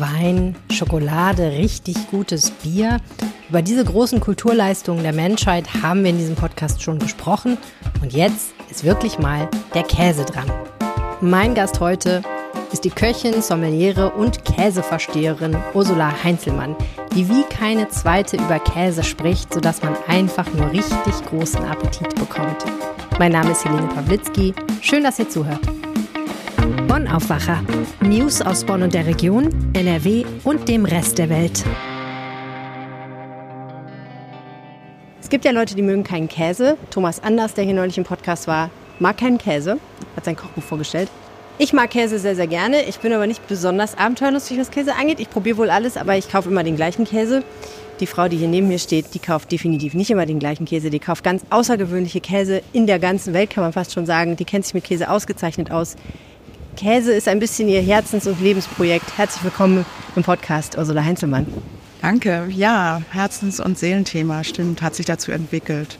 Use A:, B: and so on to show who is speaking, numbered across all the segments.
A: Wein, Schokolade, richtig gutes Bier. Über diese großen Kulturleistungen der Menschheit haben wir in diesem Podcast schon gesprochen. Und jetzt ist wirklich mal der Käse dran. Mein Gast heute ist die Köchin, Sommeliere und Käseversteherin Ursula Heinzelmann, die wie keine zweite über Käse spricht, sodass man einfach nur richtig großen Appetit bekommt. Mein Name ist Helene Pawlitzki. Schön, dass ihr zuhört. Bonn Aufwacher. News aus Bonn und der Region, NRW und dem Rest der Welt. Es gibt ja Leute, die mögen keinen Käse. Thomas Anders, der hier neulich im Podcast war, mag keinen Käse, hat sein Kochbuch vorgestellt. Ich mag Käse sehr, sehr gerne. Ich bin aber nicht besonders abenteuerlustig, was Käse angeht. Ich probiere wohl alles, aber ich kaufe immer den gleichen Käse. Die Frau, die hier neben mir steht, die kauft definitiv nicht immer den gleichen Käse. Die kauft ganz außergewöhnliche Käse in der ganzen Welt, kann man fast schon sagen. Die kennt sich mit Käse ausgezeichnet aus. Käse ist ein bisschen ihr Herzens- und Lebensprojekt. Herzlich willkommen im Podcast, Ursula Heinzelmann.
B: Danke. Ja, Herzens- und Seelenthema, stimmt, hat sich dazu entwickelt.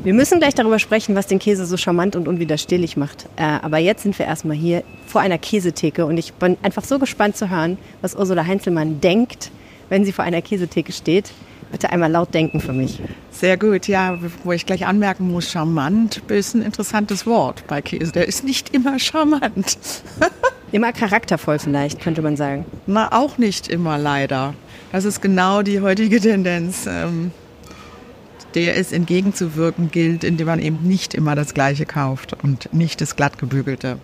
A: Wir müssen gleich darüber sprechen, was den Käse so charmant und unwiderstehlich macht. Äh, aber jetzt sind wir erstmal hier vor einer Käsetheke und ich bin einfach so gespannt zu hören, was Ursula Heinzelmann denkt, wenn sie vor einer Käsetheke steht. Bitte einmal laut denken für mich.
B: Sehr gut, ja, wo ich gleich anmerken muss, charmant ist ein interessantes Wort bei Käse. Der ist nicht immer charmant.
A: immer charaktervoll vielleicht, könnte man sagen.
B: Na, auch nicht immer leider. Das ist genau die heutige Tendenz, ähm, der es entgegenzuwirken gilt, indem man eben nicht immer das Gleiche kauft und nicht das glattgebügelte.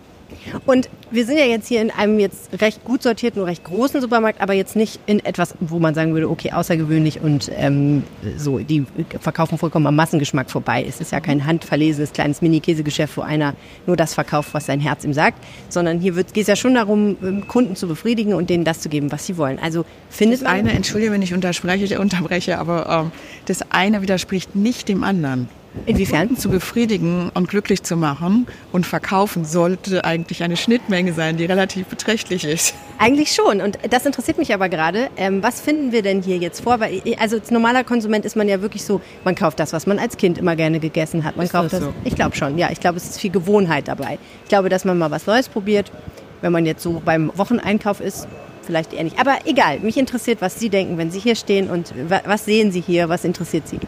A: Und wir sind ja jetzt hier in einem jetzt recht gut sortierten und recht großen Supermarkt, aber jetzt nicht in etwas, wo man sagen würde, okay, außergewöhnlich und ähm, so, die verkaufen vollkommen am Massengeschmack vorbei. Es ist ja kein handverlesenes kleines Mini-Käsegeschäft, wo einer nur das verkauft, was sein Herz ihm sagt, sondern hier geht es ja schon darum, ähm, Kunden zu befriedigen und denen das zu geben, was sie wollen. Also findet
B: das eine, entschuldige, wenn ich unterspreche, unterbreche, aber ähm, das eine widerspricht nicht dem anderen. Inwiefern? Zu befriedigen und glücklich zu machen und verkaufen sollte eigentlich eine Schnittmenge sein, die relativ beträchtlich ist.
A: Eigentlich schon. Und das interessiert mich aber gerade. Ähm, was finden wir denn hier jetzt vor? Weil, also als normaler Konsument ist man ja wirklich so, man kauft das, was man als Kind immer gerne gegessen hat. Man ist kauft das. So? Ich glaube schon. Ja, ich glaube, es ist viel Gewohnheit dabei. Ich glaube, dass man mal was Neues probiert. Wenn man jetzt so beim Wocheneinkauf ist, vielleicht eher nicht. Aber egal, mich interessiert, was Sie denken, wenn Sie hier stehen und was sehen Sie hier, was interessiert Sie?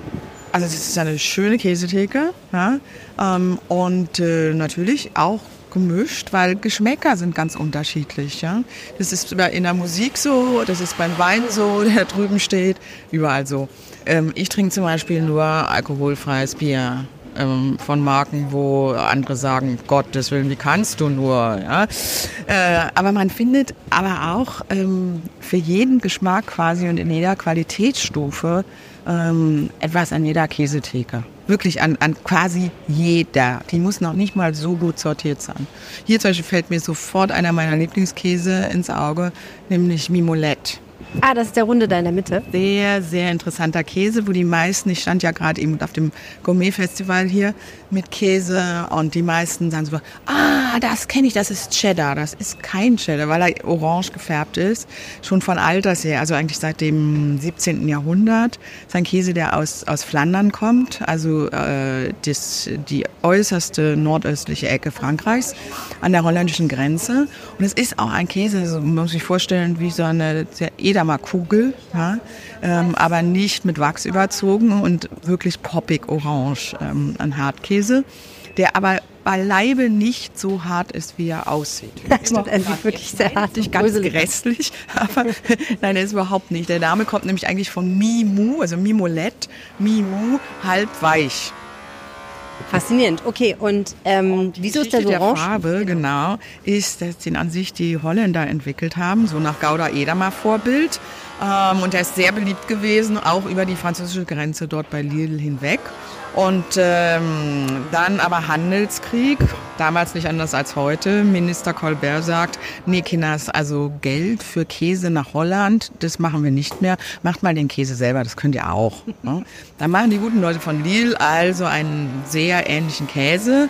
B: Also das ist eine schöne Käsetheke ja? Ähm, und äh, natürlich auch gemischt, weil Geschmäcker sind ganz unterschiedlich. Ja? Das ist in der Musik so, das ist beim Wein so, der drüben steht, überall so. Ähm, ich trinke zum Beispiel nur alkoholfreies Bier ähm, von Marken, wo andere sagen, Gottes Willen, wie kannst du nur? Ja? Äh, aber man findet aber auch ähm, für jeden Geschmack quasi und in jeder Qualitätsstufe ähm, etwas an jeder Käsetheke. Wirklich an, an quasi jeder. Die muss noch nicht mal so gut sortiert sein. Hier zum Beispiel fällt mir sofort einer meiner Lieblingskäse ins Auge, nämlich Mimolette.
A: Ah, das ist der Runde da in der Mitte.
B: Sehr, sehr interessanter Käse, wo die meisten, ich stand ja gerade eben auf dem Gourmet-Festival hier mit Käse und die meisten sagen so, ah, das kenne ich, das ist Cheddar. Das ist kein Cheddar, weil er orange gefärbt ist, schon von alters her, also eigentlich seit dem 17. Jahrhundert. Das ist ein Käse, der aus, aus Flandern kommt, also äh, das, die äußerste nordöstliche Ecke Frankreichs an der holländischen Grenze. Und es ist auch ein Käse, also man muss sich vorstellen, wie so eine Eder Kugel, ja, ähm, aber nicht mit Wachs überzogen und wirklich poppig orange, ähm, ein Hartkäse, der aber beileibe nicht so hart ist, wie er aussieht.
A: Das stimmt, er sieht wirklich sehr hart
B: und ganz grässlich, aber nein, er ist überhaupt nicht. Der Name kommt nämlich eigentlich von Mimu, also Mimolette, Mimu, halb weich.
A: Faszinierend. Okay, und, ähm, wieso ist der so orange?
B: Der Farbe, genau, ist, dass den an sich die Holländer entwickelt haben, so nach Gouda-Edamer-Vorbild. Ähm, und der ist sehr beliebt gewesen, auch über die französische Grenze dort bei Lille hinweg. Und ähm, dann aber Handelskrieg, damals nicht anders als heute. Minister Colbert sagt, nee Kinders, also Geld für Käse nach Holland, das machen wir nicht mehr. Macht mal den Käse selber, das könnt ihr auch. Ne? Dann machen die guten Leute von Lille also einen sehr ähnlichen Käse.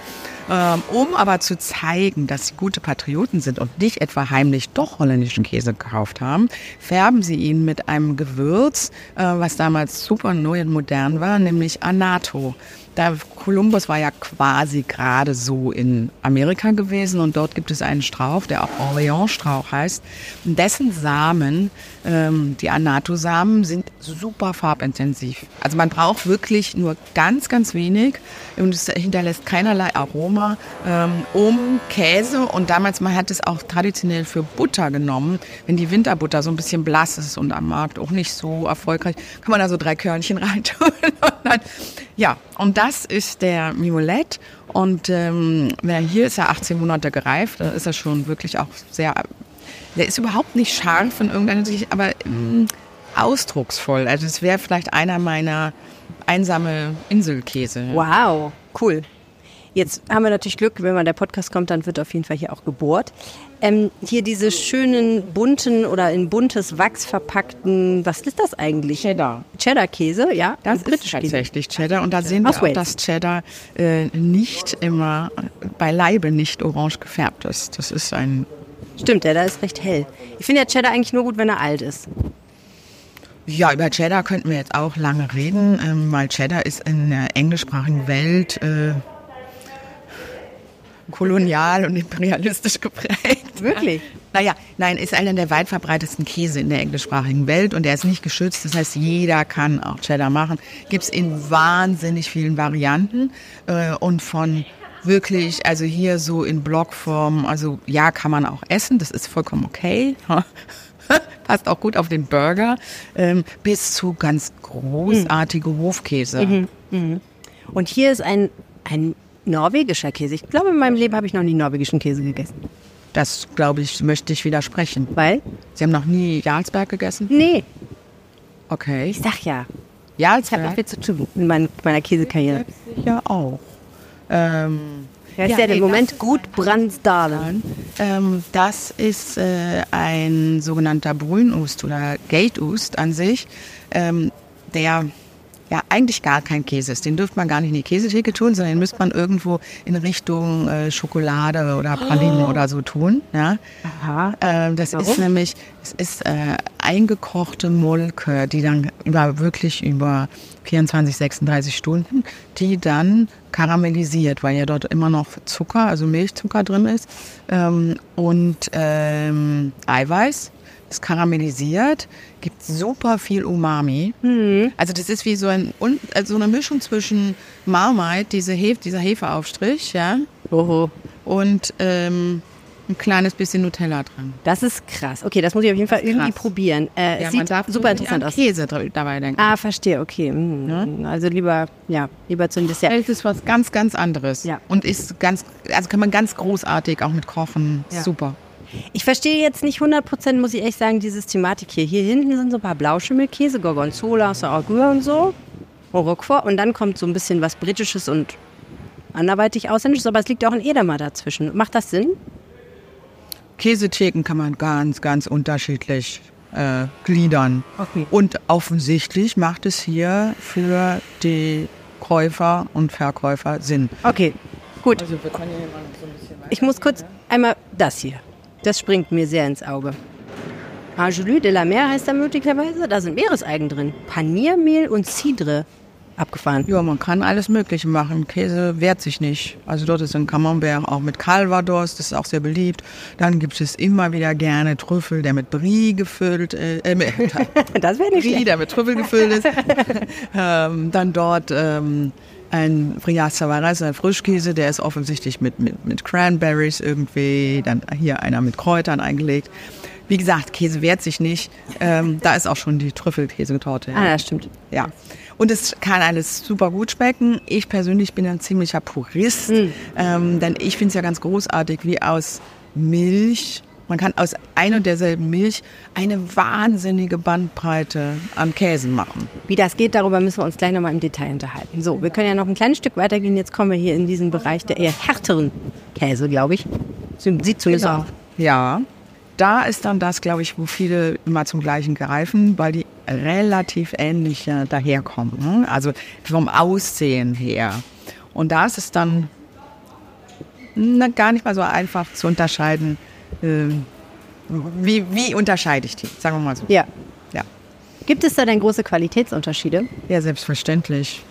B: Ähm, um aber zu zeigen, dass sie gute Patrioten sind und nicht etwa heimlich doch holländischen Käse gekauft haben, färben sie ihn mit einem Gewürz, äh, was damals super neu und modern war, nämlich Anato. Da Kolumbus war ja quasi gerade so in Amerika gewesen und dort gibt es einen Strauch, der auch Orleans-Strauch heißt. Dessen Samen, ähm, die Anato-Samen, sind super farbintensiv. Also man braucht wirklich nur ganz, ganz wenig und es hinterlässt keinerlei Aroma, ähm, um Käse und damals, man hat es auch traditionell für Butter genommen. Wenn die Winterbutter so ein bisschen blass ist und am Markt auch nicht so erfolgreich, kann man da so drei Körnchen reintun. Dann, ja, und das ist der Miolet. Und ähm, hier ist er 18 Monate gereift. Da ist er schon wirklich auch sehr. Der ist überhaupt nicht scharf in irgendeiner Sicht, aber mh, mm, ausdrucksvoll. Also es wäre vielleicht einer meiner einsame Inselkäse.
A: Wow, cool. Jetzt haben wir natürlich Glück, wenn man der Podcast kommt, dann wird auf jeden Fall hier auch gebohrt. Ähm, hier diese schönen bunten oder in buntes Wachs verpackten, was ist das eigentlich?
B: Cheddar.
A: Cheddar-Käse, ja.
B: Das ist tatsächlich Cheddar und da sehen Aus wir auch, dass Cheddar äh, nicht immer, beileibe nicht orange gefärbt ist. Das ist ein...
A: Stimmt, der da ist recht hell. Ich finde ja Cheddar eigentlich nur gut, wenn er alt ist.
B: Ja, über Cheddar könnten wir jetzt auch lange reden, ähm, weil Cheddar ist in der englischsprachigen Welt äh, kolonial und imperialistisch geprägt.
A: Wirklich?
B: Naja, nein, ist einer der weit verbreitetsten Käse in der englischsprachigen Welt und der ist nicht geschützt. Das heißt, jeder kann auch Cheddar machen. Gibt es in wahnsinnig vielen Varianten äh, und von wirklich, also hier so in Blockform, also ja, kann man auch essen, das ist vollkommen okay. Passt auch gut auf den Burger, ähm, bis zu ganz großartige mhm. Hofkäse. Mhm.
A: Mhm. Und hier ist ein, ein norwegischer Käse. Ich glaube, in meinem Leben habe ich noch nie norwegischen Käse gegessen.
B: Das, glaube ich, möchte ich widersprechen.
A: Weil?
B: Sie haben noch nie Jarlsberg gegessen?
A: Nee.
B: Okay.
A: Ich sag ja.
B: Jarlsberg?
A: Ich habe viel zu tun in meiner Käsekarriere.
B: Ja, auch. Ähm,
A: ja, ist ja, der Moment gut Brandsdalen.
B: Ähm, das ist äh, ein sogenannter Brünust oder Gateust an sich, ähm, der ja eigentlich gar kein Käse ist. Den dürfte man gar nicht in die Käsetheke tun, sondern den müsste man irgendwo in Richtung äh, Schokolade oder Pralinen oh. oder so tun. Ja? Aha. Äh, das Warum? ist nämlich, es ist äh, eingekochte Molke, die dann über wirklich über 24, 36 Stunden, die dann karamellisiert, weil ja dort immer noch Zucker, also Milchzucker drin ist ähm, und ähm, Eiweiß ist karamellisiert, gibt super viel Umami. Mhm. Also das ist wie so, ein, also eine Mischung zwischen Marmite, diese Hef, dieser Hefeaufstrich, ja,
A: Oho.
B: und ähm, ein kleines bisschen Nutella drin.
A: Das ist krass. Okay, das muss ich auf jeden Fall irgendwie probieren.
B: Äh, ja, sieht super interessant aus.
A: Käse dabei denken. Ah, verstehe. Okay. Hm. Ja? Also lieber, ja, lieber zum Dessert.
B: Es ist was ganz, ganz anderes.
A: Ja.
B: Und ist ganz, also kann man ganz großartig auch mit kochen. Ja. Super.
A: Ich verstehe jetzt nicht 100%, muss ich ehrlich sagen, diese Thematik hier. Hier hinten sind so ein paar Blauschimmelkäse, Gorgonzola, Sauergur und so. Roquefort. Und dann kommt so ein bisschen was Britisches und anderweitig Ausländisches. Aber es liegt auch ein Edamer dazwischen. Macht das Sinn?
B: Käsetheken kann man ganz, ganz unterschiedlich äh, gliedern.
A: Okay.
B: Und offensichtlich macht es hier für die Käufer und Verkäufer Sinn.
A: Okay, gut. Also wir können hier mal so ein bisschen ich muss kurz einmal das hier. Das springt mir sehr ins Auge. Angelus de la Mer heißt da möglicherweise. Da sind Meereseigen drin. Paniermehl und Cidre. Abgefahren.
B: Ja, man kann alles Mögliche machen. Käse wehrt sich nicht. Also dort ist ein Camembert auch mit Calvados, das ist auch sehr beliebt. Dann gibt es immer wieder gerne Trüffel, der mit Brie gefüllt äh, äh
A: Das wäre nicht
B: Brie, der mit Trüffel gefüllt ist. ähm, dann dort ähm, ein Frias Savaras, ein Frischkäse, der ist offensichtlich mit, mit, mit Cranberries irgendwie, dann hier einer mit Kräutern eingelegt. Wie gesagt, Käse wehrt sich nicht. Ähm, da ist auch schon die Trüffelkäsetorte.
A: Ja. Ah, ja, stimmt.
B: Ja. Und es kann alles super gut schmecken. Ich persönlich bin ein ziemlicher Purist, mhm. ähm, denn ich finde es ja ganz großartig, wie aus Milch man kann aus ein und derselben Milch eine wahnsinnige Bandbreite an Käsen machen.
A: Wie das geht, darüber müssen wir uns gleich nochmal im Detail unterhalten. So, wir können ja noch ein kleines Stück weitergehen. Jetzt kommen wir hier in diesen Bereich der eher härteren Käse, glaube ich. Sieht zumindest genau. aus.
B: Ja, da ist dann das, glaube ich, wo viele immer zum gleichen greifen, weil die relativ ähnlich daherkommen. Ne? Also vom Aussehen her. Und da ist es dann na, gar nicht mal so einfach zu unterscheiden, wie, wie unterscheide ich die? Sagen wir mal so.
A: Ja. ja. Gibt es da denn große Qualitätsunterschiede?
B: Ja, selbstverständlich.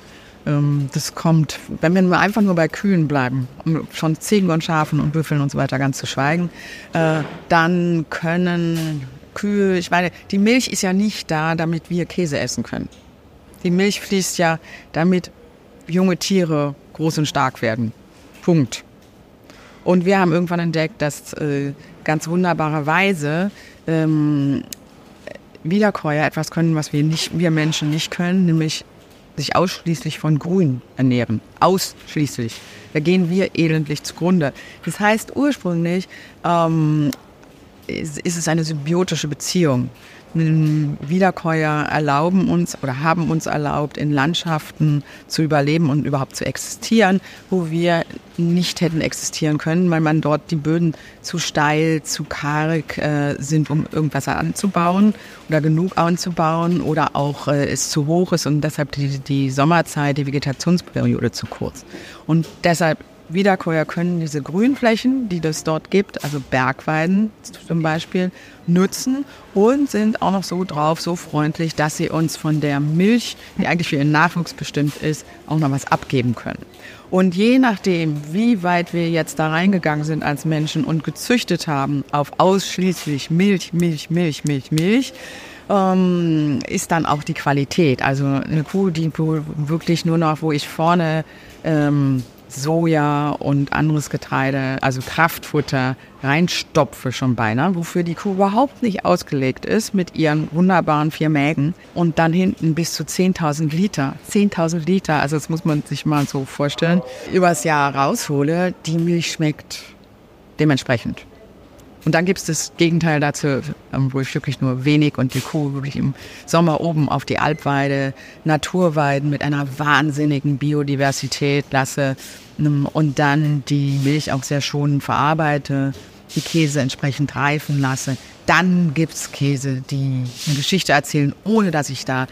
B: Ähm, das kommt, wenn wir einfach nur bei Kühen bleiben, um schon Ziegen und Schafen und Büffeln und so weiter ganz zu schweigen, äh, dann können Kühe, ich meine, die Milch ist ja nicht da, damit wir Käse essen können. Die Milch fließt ja, damit junge Tiere groß und stark werden. Punkt. Und wir haben irgendwann entdeckt, dass äh, ganz wunderbarerweise ähm, Wiederkäuer etwas können, was wir, nicht, wir Menschen nicht können, nämlich sich ausschließlich von Grün ernähren. Ausschließlich. Da gehen wir elendlich zugrunde. Das heißt, ursprünglich ähm, ist, ist es eine symbiotische Beziehung. Wiederkäuer erlauben uns oder haben uns erlaubt, in Landschaften zu überleben und überhaupt zu existieren, wo wir nicht hätten existieren können, weil man dort die Böden zu steil, zu karg äh, sind, um irgendwas anzubauen oder genug anzubauen oder auch äh, es zu hoch ist und deshalb die, die Sommerzeit, die Vegetationsperiode zu kurz. Und deshalb Wiederkäuer können diese Grünflächen, die es dort gibt, also Bergweiden zum Beispiel, nutzen und sind auch noch so drauf, so freundlich, dass sie uns von der Milch, die eigentlich für ihren Nachwuchs bestimmt ist, auch noch was abgeben können. Und je nachdem, wie weit wir jetzt da reingegangen sind als Menschen und gezüchtet haben auf ausschließlich Milch, Milch, Milch, Milch, Milch, ähm, ist dann auch die Qualität. Also eine Kuh, die wirklich nur noch, wo ich vorne ähm, Soja und anderes Getreide, also Kraftfutter, reinstopfe schon beinahe, wofür die Kuh überhaupt nicht ausgelegt ist mit ihren wunderbaren vier Mägen und dann hinten bis zu 10.000 Liter, 10.000 Liter, also das muss man sich mal so vorstellen, übers Jahr raushole, die Milch schmeckt dementsprechend. Und dann gibt es das Gegenteil dazu, ähm, wo ich wirklich nur wenig und die Kuh wirklich im Sommer oben auf die Alpweide, Naturweiden mit einer wahnsinnigen Biodiversität lasse ähm, und dann die Milch auch sehr schonend verarbeite, die Käse entsprechend reifen lasse. Dann gibt es Käse, die eine Geschichte erzählen, ohne dass ich da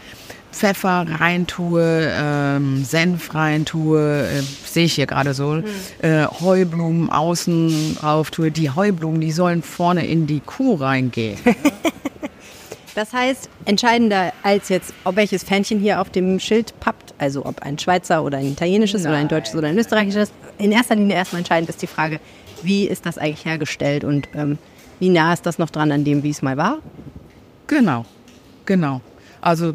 B: Pfeffer reintue, ähm, Senf reintue, äh, sehe ich hier gerade so, mhm. äh, Heublumen außen drauf tue. Die Heublumen, die sollen vorne in die Kuh reingehen.
A: das heißt, entscheidender als jetzt, ob welches Fähnchen hier auf dem Schild pappt, also ob ein Schweizer oder ein italienisches Nein. oder ein deutsches oder ein österreichisches, in erster Linie erstmal entscheidend ist die Frage, wie ist das eigentlich hergestellt und ähm, wie nah ist das noch dran an dem, wie es mal war?
B: Genau, genau. Also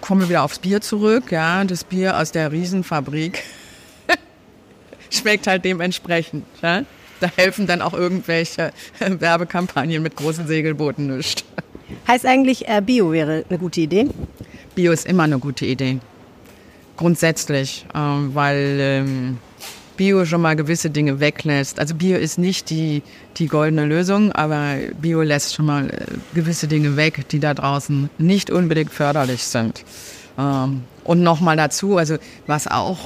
B: kommen wir wieder aufs Bier zurück. Ja, das Bier aus der Riesenfabrik schmeckt halt dementsprechend. Ja? Da helfen dann auch irgendwelche Werbekampagnen mit großen Segelbooten nicht.
A: Heißt eigentlich, äh, Bio wäre eine gute Idee?
B: Bio ist immer eine gute Idee. Grundsätzlich, äh, weil ähm, Bio schon mal gewisse Dinge weglässt. Also Bio ist nicht die, die goldene Lösung, aber Bio lässt schon mal äh, gewisse Dinge weg, die da draußen nicht unbedingt förderlich sind. Ähm, und nochmal dazu, also was auch,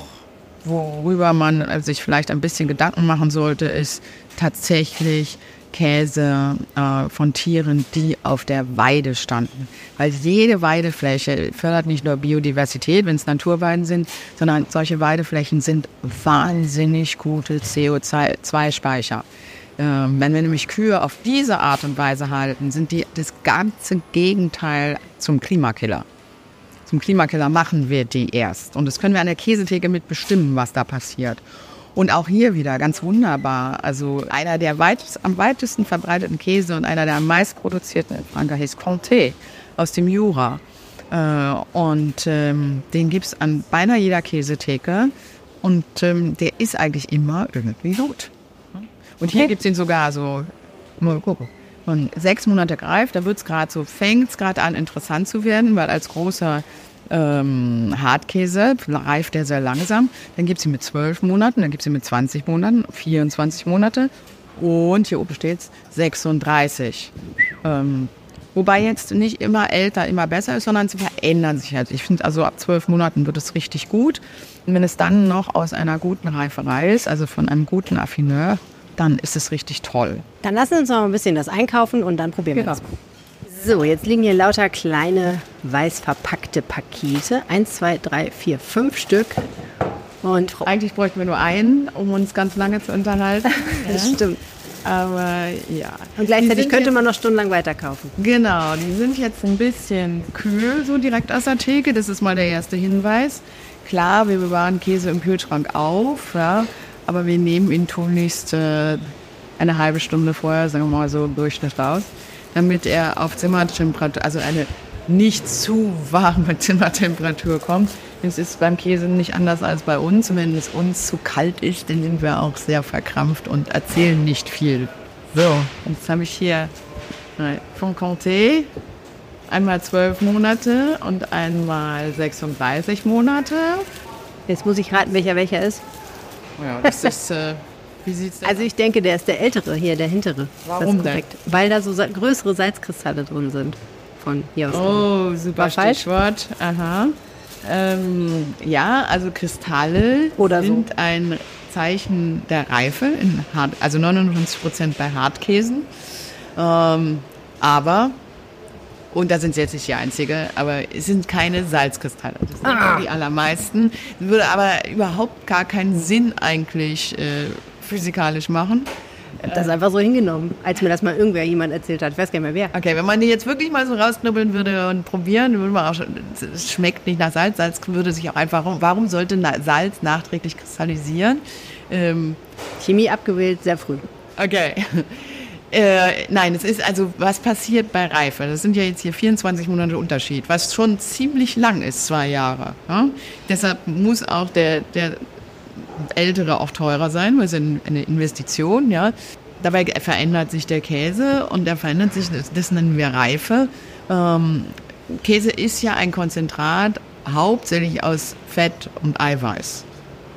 B: worüber man sich vielleicht ein bisschen Gedanken machen sollte, ist tatsächlich Käse äh, von Tieren, die auf der Weide standen. Weil jede Weidefläche fördert nicht nur Biodiversität, wenn es Naturweiden sind, sondern solche Weideflächen sind wahnsinnig gute CO2-Speicher. Äh, wenn wir nämlich Kühe auf diese Art und Weise halten, sind die das ganze Gegenteil zum Klimakiller. Zum Klimakiller machen wir die erst. Und das können wir an der Käsetheke mitbestimmen, was da passiert. Und auch hier wieder ganz wunderbar. Also einer der weitest, am weitesten verbreiteten Käse und einer der am meist produzierten in Frankreich ist Comté aus dem Jura. Äh, und ähm, den gibt es an beinahe jeder Käsetheke. Und ähm, der ist eigentlich immer irgendwie gut. Und hier okay. gibt es ihn sogar so, mal gucken. Und sechs Monate greift, da wird es gerade so, fängt es gerade an, interessant zu werden, weil als großer ähm, Hartkäse reift der sehr langsam. Dann gibt es ihn mit 12 Monaten, dann gibt es ihn mit 20 Monaten, 24 Monate und hier oben steht es 36. Ähm, wobei jetzt nicht immer älter immer besser ist, sondern sie verändern sich halt. Ich finde also ab 12 Monaten wird es richtig gut. Und wenn es dann noch aus einer guten Reiferei ist, also von einem guten Affineur, dann ist es richtig toll.
A: Dann lassen wir uns noch ein bisschen das einkaufen und dann probieren wir genau. das. So, jetzt liegen hier lauter kleine weiß verpackte Pakete. Eins, zwei, drei, vier, fünf Stück.
B: Und eigentlich bräuchten wir nur einen, um uns ganz lange zu unterhalten.
A: das stimmt.
B: Aber ja.
A: Und gleichzeitig könnte man noch stundenlang weiterkaufen.
B: Genau, die sind jetzt ein bisschen kühl, so direkt aus der Theke. Das ist mal der erste Hinweis. klar, wir bewahren Käse im Kühlschrank auf, ja, aber wir nehmen ihn tunlichst äh, eine halbe Stunde vorher, sagen wir mal so im Durchschnitt raus, damit er auf Zimmertemperatur, also eine nicht zu warme Zimmertemperatur kommt. Es ist beim Käse nicht anders als bei uns. Wenn es uns zu kalt ist, dann sind wir auch sehr verkrampft und erzählen nicht viel. So, jetzt habe ich hier von Comté einmal zwölf Monate und einmal 36 Monate.
A: Jetzt muss ich raten, welcher welcher ist.
B: Ja, das ist. Äh, wie sieht's denn
A: Also ich denke, der ist der ältere hier, der hintere.
B: Warum denn?
A: Weil da so größere Salzkristalle drin sind. Von hier aus.
B: Oh, super
A: War falsch?
B: Stichwort. Aha. Ähm, ja, also Kristalle
A: Oder so.
B: sind ein Zeichen der Reife, in Hart, also 59 Prozent bei Hartkäsen. Ähm, aber, und da sind sie jetzt nicht die Einzige, aber es sind keine Salzkristalle. Das sind
A: Ah.
B: die allermeisten. Würde aber überhaupt gar keinen Sinn eigentlich äh, physikalisch machen.
A: Das einfach so hingenommen, als mir das mal irgendwer jemand erzählt hat. Ich weiß gar nicht mehr wer.
B: Okay, wenn man die jetzt wirklich mal so rausknubbeln würde und probieren, würde man auch schon, es schmeckt nicht nach Salz. Salz würde sich auch einfach, warum sollte Salz nachträglich kristallisieren? Ähm,
A: Chemie abgewählt, sehr früh.
B: okay. Äh, nein, es ist also, was passiert bei Reife? Das sind ja jetzt hier 24 Monate Unterschied, was schon ziemlich lang ist, zwei Jahre. Ja? Deshalb muss auch der, der ältere auch teurer sein, weil es ein- eine Investition, ja. Dabei verändert sich der Käse und der verändert sich, das, nennen wir Reife. Ähm, Käse ist ja ein Konzentrat hauptsächlich aus Fett und Eiweiß.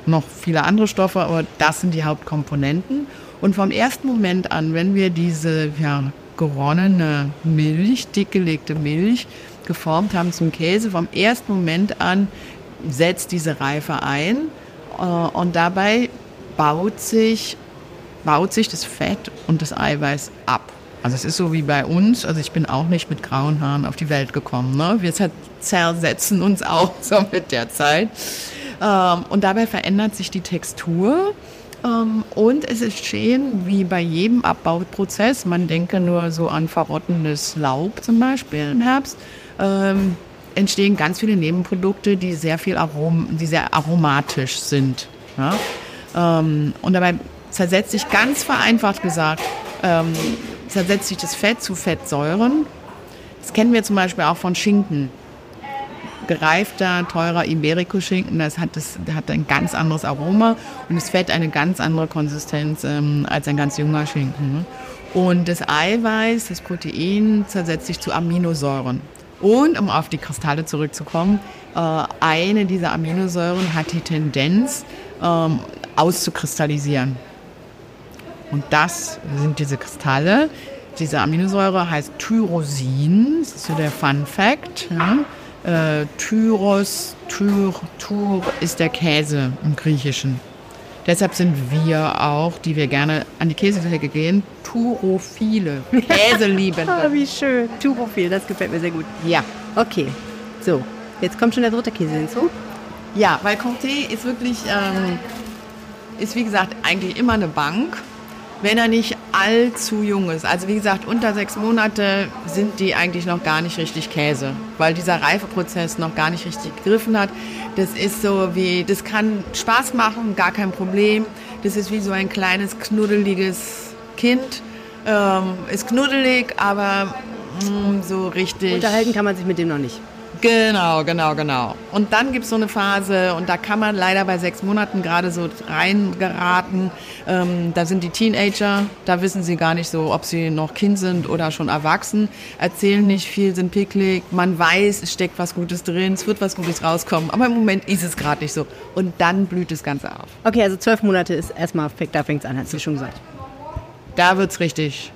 B: Noch viele andere Stoffe, aber das sind die Hauptkomponenten. Und vom ersten Moment an, wenn wir diese ja, geronnene Milch, dickgelegte Milch, geformt haben zum Käse, vom ersten Moment an setzt diese Reife ein und dabei baut sich, baut sich das Fett und das Eiweiß ab. Also es ist so wie bei uns, also ich bin auch nicht mit grauen Haaren auf die Welt gekommen. Ne? Wir zer- zersetzen uns auch so mit der Zeit. Ähm, und dabei verändert sich die Textur. Ähm, und es entstehen, wie bei jedem Abbauprozess, man denke nur so an verrottendes Laub zum Beispiel im Herbst, ähm, entstehen ganz viele Nebenprodukte, die sehr viel Arom, die sehr aromatisch sind. Ja? Ähm, und dabei zersetzt sich ganz vereinfacht gesagt, ähm, zersetzt sich das Fett zu Fettsäuren. Das kennen wir zum Beispiel auch von Schinken gereifter, teurer Iberico-Schinken, das hat, das hat ein ganz anderes Aroma und das Fett eine ganz andere Konsistenz ähm, als ein ganz junger Schinken. Ne? Und das Eiweiß, das Protein zersetzt sich zu Aminosäuren. Und um auf die Kristalle zurückzukommen, äh, eine dieser Aminosäuren hat die Tendenz ähm, auszukristallisieren. Und das sind diese Kristalle. Diese Aminosäure heißt Tyrosin. Das ist so der Fun Fact. Ja. Äh, Tyros, Tyr, Tyr ist der Käse im Griechischen. Deshalb sind wir auch, die wir gerne an die Käsetheke gehen, Turophile, Käseliebende.
A: Ah, wie schön. Turophil, das gefällt mir sehr gut.
B: ja.
A: Okay, so. Jetzt kommt schon der dritte Käse hinzu.
B: Ja, weil Comté ist wirklich, ähm, ist wie gesagt eigentlich immer eine Bank, wenn er nicht allzu jung ist. Also wie gesagt, unter sechs Monate sind die eigentlich noch gar nicht richtig Käse, weil dieser Reifeprozess noch gar nicht richtig gegriffen hat. Das ist so wie, das kann Spaß machen, gar kein Problem. Das ist wie so ein kleines, knuddeliges Kind. Ähm, ist knuddelig, aber mm, so richtig...
A: Unterhalten kann man sich mit dem noch nicht.
B: Genau, genau, genau. Und dann gibt es so eine Phase, und da kann man leider bei sechs Monaten gerade so reingeraten. Ähm, da sind die Teenager, da wissen sie gar nicht so, ob sie noch Kind sind oder schon erwachsen, erzählen nicht viel, sind picklig. Man weiß, es steckt was Gutes drin, es wird was Gutes rauskommen, aber im Moment ist es gerade nicht so. Und dann blüht das Ganze auf.
A: Okay, also zwölf Monate ist erstmal, da fängt es an, hast du schon gesagt.
B: Da wird es richtig,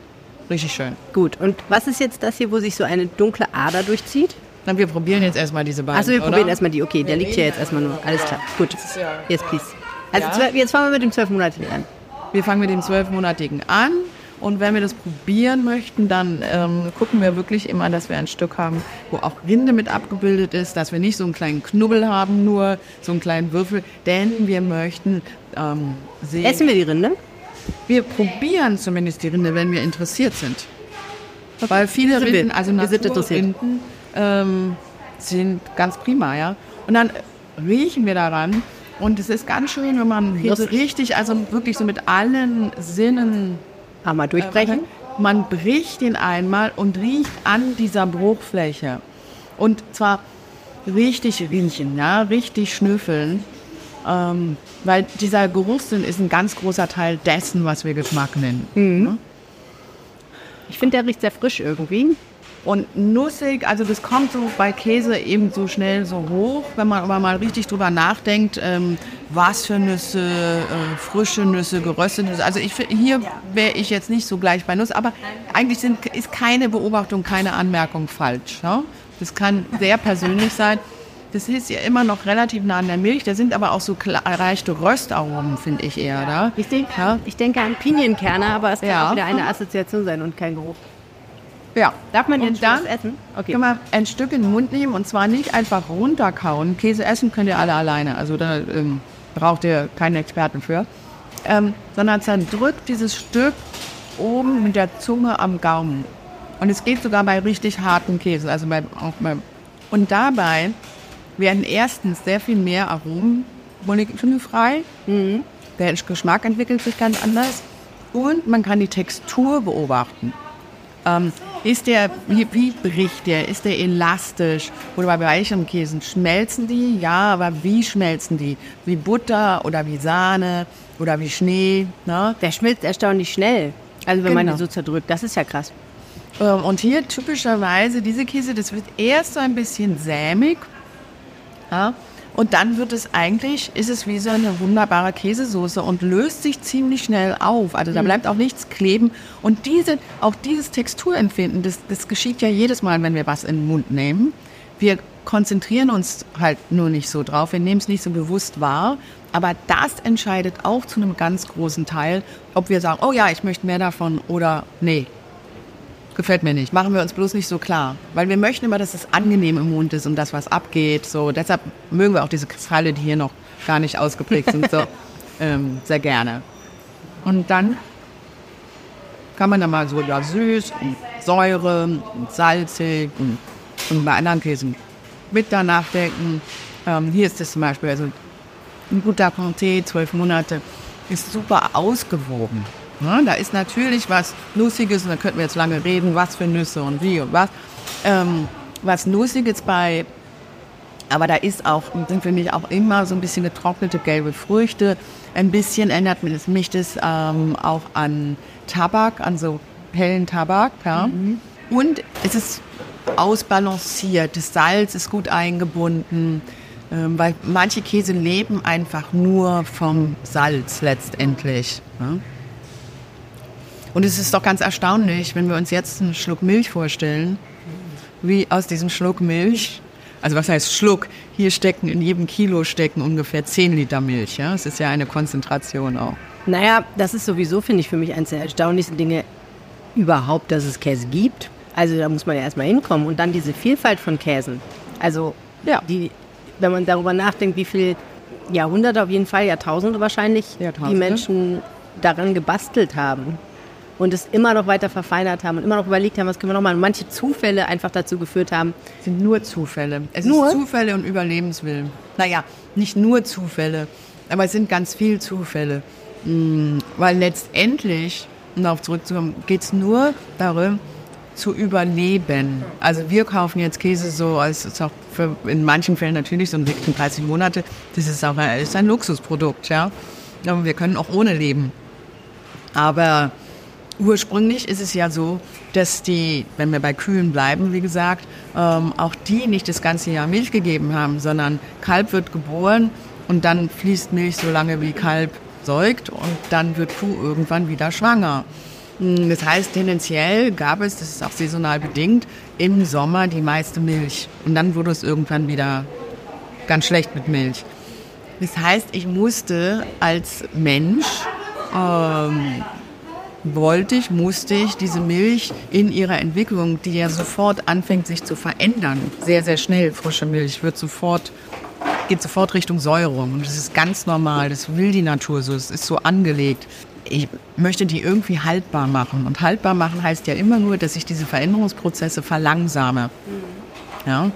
B: richtig schön.
A: Gut, und was ist jetzt das hier, wo sich so eine dunkle Ader durchzieht?
B: Dann wir probieren jetzt erstmal diese beiden.
A: Achso, wir
B: oder?
A: probieren erstmal die. Okay, der liegt hier jetzt erstmal nur. Alles klar. Gut.
B: ja-
A: Yes, please. Also
B: Ja?
A: jetzt fangen wir mit dem zwölf Monate an.
B: Wir fangen mit dem zwölfmonatigen an und wenn wir das probieren möchten, dann ähm, gucken wir wirklich immer, dass wir ein Stück haben, wo auch Rinde mit abgebildet ist, dass wir nicht so einen kleinen Knubbel haben, nur so einen kleinen Würfel, denn wir möchten ähm, sehen.
A: Essen wir die Rinde?
B: Wir probieren zumindest die Rinde, wenn wir interessiert sind. Weil viele
A: wir.
B: Rinden, also
A: Wir.
B: Naturrinden, ähm, sind ganz prima, ja. Und dann riechen wir daran. Und es ist ganz schön, wenn man Käse richtig, also wirklich so mit allen Sinnen
A: Einmal durchbrechen.
B: Äh, man bricht den einmal und riecht an dieser Bruchfläche. Und zwar richtig riechen, ja, richtig schnüffeln. Ähm, weil dieser Geruchssinn ist ein ganz großer Teil dessen, was wir Geschmack nennen. Mhm.
A: Ich finde, der riecht sehr frisch irgendwie.
B: Und nussig, also das kommt so bei Käse eben so schnell so hoch, wenn man aber mal richtig drüber nachdenkt, ähm, was für Nüsse, äh, frische Nüsse, geröstete Nüsse. Also ich, hier wäre ich jetzt nicht so gleich bei Nuss, aber eigentlich sind, ist keine Beobachtung, keine Anmerkung falsch. Ja? Das kann sehr persönlich sein. Das ist ja immer noch relativ nah an der Milch. Da sind aber auch so leichte Röstaromen, finde ich eher. Da.
A: Ich, denk, ja? ich denke an Pinienkerne, aber es kann ja. auch wieder eine Assoziation sein und kein Geruch.
B: Ja.
A: Darf man
B: den dann essen? Okay. Kann man ein Stück in den Mund nehmen und zwar nicht einfach runterkauen. Käse essen könnt ihr alle alleine. Also da ähm, braucht ihr keinen Experten für. Ähm, sondern zerdrückt dieses Stück oben mit der Zunge am Gaumen. Und es geht sogar bei richtig harten Käse. Also bei, auch bei, und dabei werden erstens sehr viel mehr Aromen molekülfrei. Mhm. Der Geschmack entwickelt sich ganz anders. Und man kann die Textur beobachten. Ähm, ist der, wie, wie, bricht der? Ist der elastisch? Oder bei weichen Käsen schmelzen die? Ja, aber wie schmelzen die? Wie Butter oder wie Sahne oder wie Schnee?
A: Ne? Der schmilzt erstaunlich schnell. Also wenn genau. man den so zerdrückt, das ist ja krass.
B: Ähm, und hier typischerweise diese Käse, das wird erst so ein bisschen sämig. Ja? Und dann wird es eigentlich, ist es wie so eine wunderbare Käsesoße und löst sich ziemlich schnell auf. Also da mhm. bleibt auch nichts kleben. Und diese, auch dieses Texturempfinden, das, das geschieht ja jedes Mal, wenn wir was in den Mund nehmen. Wir konzentrieren uns halt nur nicht so drauf, wir nehmen es nicht so bewusst wahr. Aber das entscheidet auch zu einem ganz großen Teil, ob wir sagen, oh ja, ich möchte mehr davon oder nee, gefällt mir nicht. Machen wir uns bloß nicht so klar. Weil wir möchten immer, dass es angenehm im Mund ist und das, was abgeht. So, deshalb mögen wir auch diese Kristalle, die hier noch gar nicht ausgeprägt sind, so ähm, sehr gerne. Und dann kann man dann mal so ja, süß und Säure und salzig und, und bei anderen Käsen bitter nachdenken. Ähm, hier ist das zum Beispiel, also ein guter Comté, zwölf Monate, ist super ausgewogen. Ja, da ist natürlich was Nussiges, und da könnten wir jetzt lange reden, was für Nüsse und wie und was. Ähm, was Nussiges bei, aber da ist auch, sind für mich auch immer so ein bisschen getrocknete gelbe Früchte. Ein bisschen ändert mich das ähm, auch an Tabak, an so hellen Tabak. Ja. Mhm. Und es ist ausbalanciert, das Salz ist gut eingebunden. Ähm, weil manche Käse leben einfach nur vom Salz letztendlich. Ja. Und es ist doch ganz erstaunlich, wenn wir uns jetzt einen Schluck Milch vorstellen, wie aus diesem Schluck Milch, also was heißt Schluck? Hier stecken, in jedem Kilo stecken ungefähr 10 Liter Milch. Ja? Das ist ja eine Konzentration auch.
A: Naja, das ist sowieso, finde ich, für mich eines der erstaunlichsten Dinge überhaupt, dass es Käse gibt. Also da muss man ja erstmal hinkommen. Und dann diese Vielfalt von Käsen. Also, ja. die, wenn man darüber nachdenkt, wie viele Jahrhunderte, auf jeden Fall Jahrtausende wahrscheinlich, Jahrtausende. die Menschen daran gebastelt haben und es immer noch weiter verfeinert haben und immer noch überlegt haben, was können wir noch machen. Und manche Zufälle einfach dazu geführt haben.
B: Es sind nur Zufälle. Es nur? ist Zufälle und Überlebenswillen. Naja, nicht nur Zufälle, aber es sind ganz viele Zufälle. Mhm. Weil letztendlich, um darauf zurückzukommen, geht es nur darum, zu überleben. Also wir kaufen jetzt Käse so, als ist auch für, in manchen Fällen natürlich so ein 30 Monate. Das ist auch ein, ist ein Luxusprodukt, ja. Aber wir können auch ohne leben. Aber Ursprünglich ist es ja so, dass die, wenn wir bei Kühen bleiben, wie gesagt, ähm, auch die nicht das ganze Jahr Milch gegeben haben, sondern Kalb wird geboren und dann fließt Milch so lange wie Kalb säugt und dann wird Kuh irgendwann wieder schwanger. Hm, das heißt, tendenziell gab es, das ist auch saisonal bedingt, im Sommer die meiste Milch. Und dann wurde es irgendwann wieder ganz schlecht mit Milch. Das heißt, ich musste als Mensch ähm, wollte ich, musste ich diese Milch in ihrer Entwicklung, die ja sofort anfängt, sich zu verändern, sehr, sehr schnell, frische Milch, wird sofort, geht sofort Richtung Säuerung. Und das ist ganz normal, das will die Natur so, es ist so angelegt. Ich möchte die irgendwie haltbar machen. Und haltbar machen heißt ja immer nur, dass ich diese Veränderungsprozesse verlangsame. Ja?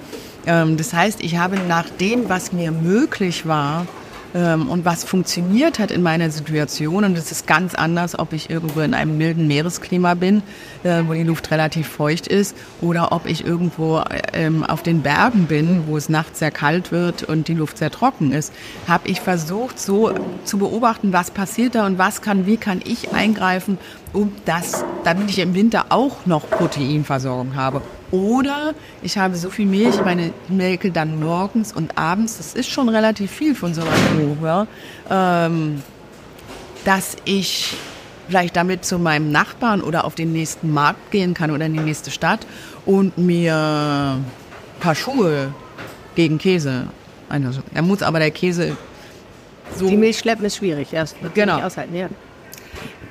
B: Ähm, das heißt, ich habe nach dem, was mir möglich war, und was funktioniert hat in meiner Situation. Und es ist ganz anders, ob ich irgendwo in einem milden Meeresklima bin, äh, wo die Luft relativ feucht ist, oder ob ich irgendwo ähm, auf den Bergen bin, wo es nachts sehr kalt wird und die Luft sehr trocken ist. Habe ich versucht, so zu beobachten, was passiert da und was kann, wie kann ich eingreifen, um das, damit ich im Winter auch noch Proteinversorgung habe. Oder ich habe so viel Milch, meine melke dann morgens und abends, das ist schon relativ viel von so einem Kuh, ja, ähm, dass ich vielleicht damit zu meinem Nachbarn oder auf den nächsten Markt gehen kann oder in die nächste Stadt und mir ein paar Schuhe gegen Käse einlösen. Er muss aber der Käse
A: so. Die Milch schleppen ist schwierig, wird genau. nicht aushalten, ja.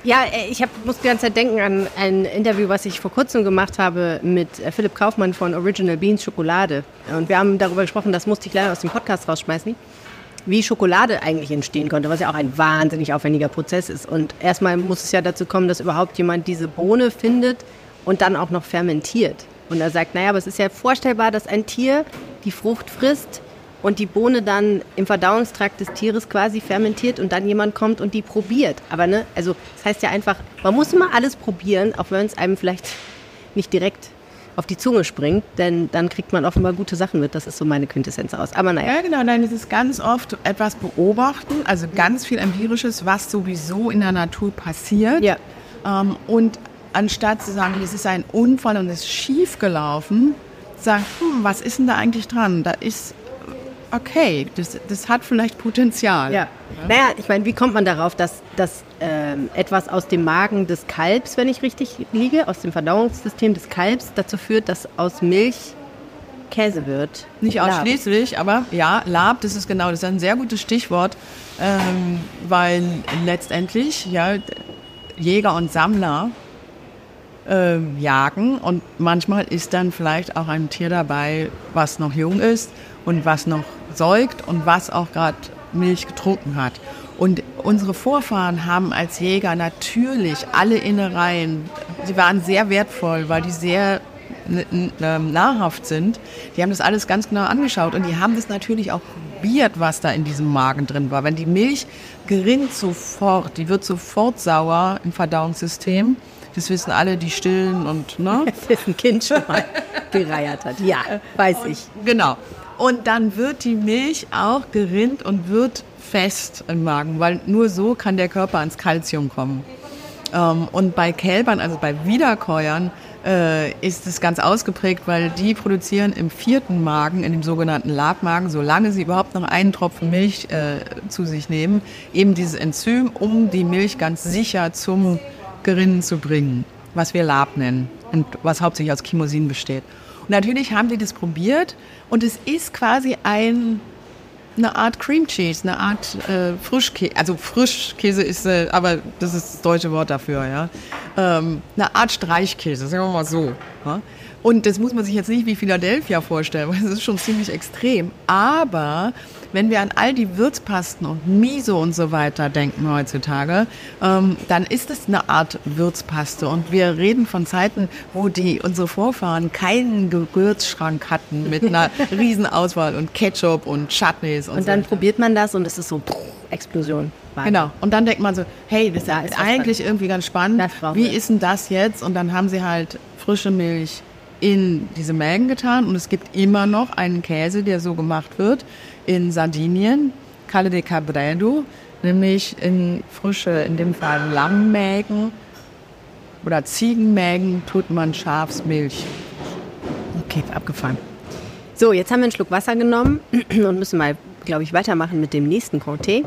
A: Ja, äh, ich hab, muss die ganze Zeit denken an ein Interview, was ich vor kurzem gemacht habe mit äh, Philipp Kaufmann von Original Beans Schokolade. Und wir haben darüber gesprochen, das musste ich leider aus dem Podcast rausschmeißen, wie Schokolade eigentlich entstehen konnte, was ja auch ein wahnsinnig aufwendiger Prozess ist. Und erstmal muss es ja dazu kommen, dass überhaupt jemand diese Bohne findet und dann auch noch fermentiert. Und er sagt, naja, aber es ist ja vorstellbar, dass ein Tier die Frucht frisst, und die Bohne dann im Verdauungstrakt des Tieres quasi fermentiert und dann jemand kommt und die probiert. Aber ne, also das heißt ja einfach, man muss immer alles probieren, auch wenn es einem vielleicht nicht direkt auf die Zunge springt, denn dann kriegt man offenbar gute Sachen mit. Das ist so meine Quintessenz aus. Aber naja.
B: Ja, genau. Nein, es ist ganz oft etwas beobachten, also ganz viel Empirisches, was sowieso in der Natur passiert. Ja. Ähm, und anstatt zu sagen, es ist ein Unfall und es ist schief gelaufen, sagen, hm, was ist denn da eigentlich dran? Da ist okay, das, das hat vielleicht Potenzial.
A: Ja. Naja, ich meine, wie kommt man darauf, dass, dass ähm, etwas aus dem Magen des Kalbs, wenn ich richtig liege, aus dem Verdauungssystem des Kalbs dazu führt, dass aus Milch Käse wird?
B: Nicht ausschließlich, Lab. aber ja, Lab, das ist genau, das ist ein sehr gutes Stichwort, ähm, weil letztendlich ja, Jäger und Sammler ähm, jagen und manchmal ist dann vielleicht auch ein Tier dabei, was noch jung ist und was noch säugt und was auch gerade Milch getrunken hat. Und unsere Vorfahren haben als Jäger natürlich alle Innereien, sie waren sehr wertvoll, weil die sehr nahrhaft sind. Die haben das alles ganz genau angeschaut und die haben das natürlich auch probiert, was da in diesem Magen drin war. Wenn die Milch gerinnt sofort, die wird sofort sauer im Verdauungssystem. Das wissen alle, die stillen und ne?
A: Das ein Kind schon mal gereiert hat. Ja, weiß
B: und,
A: ich.
B: Genau. Und dann wird die Milch auch gerinnt und wird fest im Magen, weil nur so kann der Körper ans Kalzium kommen. Ähm, und bei Kälbern, also bei Wiederkäuern, äh, ist es ganz ausgeprägt, weil die produzieren im vierten Magen, in dem sogenannten Labmagen, solange sie überhaupt noch einen Tropfen Milch äh, zu sich nehmen, eben dieses Enzym, um die Milch ganz sicher zum Gerinnen zu bringen, was wir Lab nennen und was hauptsächlich aus Chimosin besteht. Und natürlich haben die das probiert und es ist quasi ein, eine Art Cream Cheese, eine Art äh, Frischkäse. Also Frischkäse ist, äh, aber das ist das deutsche Wort dafür, ja. Ähm, eine Art Streichkäse, sagen wir mal so. Ja? Und das muss man sich jetzt nicht wie Philadelphia vorstellen, weil es ist schon ziemlich extrem. Aber wenn wir an all die Würzpasten und Miso und so weiter denken heutzutage, ähm, dann ist es eine Art Würzpaste. Und wir reden von Zeiten, wo die unsere Vorfahren keinen Gewürzschrank hatten mit einer Riesenauswahl und Ketchup und Chutneys
A: und, und dann so. probiert man das und es ist so Explosion.
B: Wahnsinn. Genau. Und dann denkt man so, hey, das ja, ist eigentlich irgendwie ganz spannend. Wie ist denn das jetzt? Und dann haben sie halt frische Milch in diese Mägen getan und es gibt immer noch einen Käse, der so gemacht wird in Sardinien, Calle de Cabredo, nämlich in frische, in dem Fall Lammmägen oder Ziegenmägen tut man Schafsmilch.
A: Okay, abgefahren. So, jetzt haben wir einen Schluck Wasser genommen und müssen mal, glaube ich, weitermachen mit dem nächsten Comté.